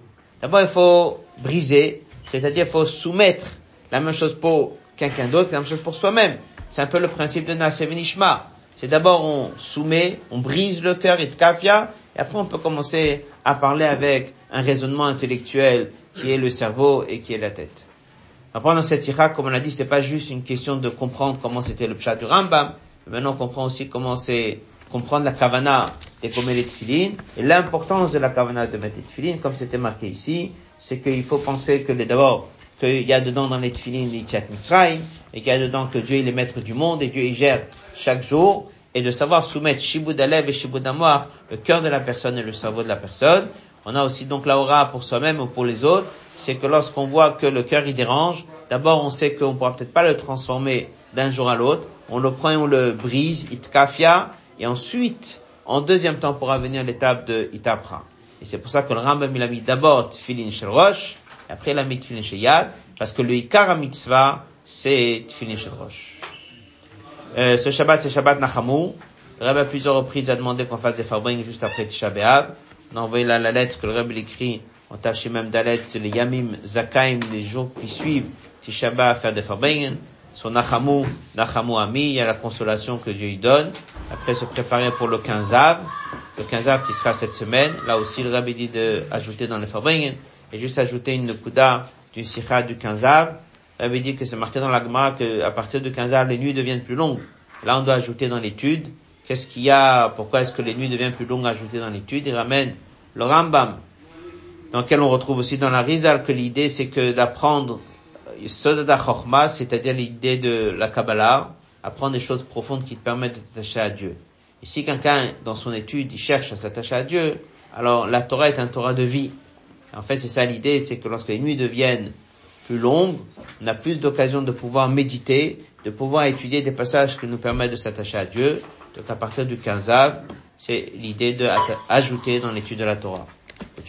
D'abord, il faut briser, c'est-à-dire il faut soumettre la même chose pour quelqu'un d'autre, la même chose pour soi-même. C'est un peu le principe de Nasevenishma. C'est d'abord on soumet, on brise le cœur et kafia, et après on peut commencer à parler avec un raisonnement intellectuel qui est le cerveau et qui est la tête. Après dans cette sira, comme on l'a dit, c'est pas juste une question de comprendre comment c'était le pshat du Rambam, mais maintenant on comprend aussi comment c'est comprendre la kavana comment les tefilines, et l'importance de la kavana de mettre les comme c'était marqué ici, c'est qu'il faut penser que d'abord, qu'il y a dedans dans les tefilines l'Itziat Mitzrayim, et qu'il y a dedans que Dieu est le maître du monde, et Dieu il gère chaque jour, et de savoir soumettre Shibud Alev et Shibud Amoir, le cœur de la personne et le cerveau de la personne. On a aussi donc la aura pour soi-même ou pour les autres, c'est que lorsqu'on voit que le cœur il dérange, d'abord on sait qu'on pourra peut-être pas le transformer d'un jour à l'autre. On le prend et on le brise, itkafia, et ensuite, en deuxième temps, pourra venir l'étape de itapra. Et c'est pour ça que le Rambam, il a mis d'abord tfilin shel et après il a mis tfilin shel parce que le ikar mitzvah, c'est tfilin shel rosh. Euh, ce Shabbat, c'est Shabbat Nachamu. Le Rebbe à plusieurs reprises a demandé qu'on fasse des farbring juste après Tisha B'Av. Envoyé là la lettre que le Rebbe écrit en même Dalet, c'est les Yamim Zakaim, les jours qui suivent Tisha B'Av, faire des farbring. Son Nachamu, Nachamu Ami, il y a la consolation que Dieu lui donne. Après se préparer pour le 15 Av, le 15 Av qui sera cette semaine. Là aussi, le Rebbe dit de ajouter dans les farbring et juste ajouter une kuda du Sikha du 15 Av. Le Rebbe dit que c'est marqué dans l'Agma qu'à partir du 15 Av, les nuits deviennent plus longues. Là, on doit ajouter dans l'étude. Qu'est-ce qu'il y a? Pourquoi est-ce que les nuits deviennent plus longues à ajouter dans l'étude? Il ramène le Rambam, dans lequel on retrouve aussi dans la Rizal que l'idée c'est que d'apprendre Sodada Chochma, c'est-à-dire l'idée de la Kabbalah, apprendre des choses profondes qui te permettent de t'attacher à Dieu. Et si quelqu'un, dans son étude, il cherche à s'attacher à Dieu, alors la Torah est un Torah de vie. En fait, c'est ça l'idée, c'est que lorsque les nuits deviennent plus longues, on a plus d'occasion de pouvoir méditer, de pouvoir étudier des passages qui nous permettent de s'attacher à Dieu. Donc à partir du 15 av, c'est l'idée de ajouter dans l'étude de la Torah. Que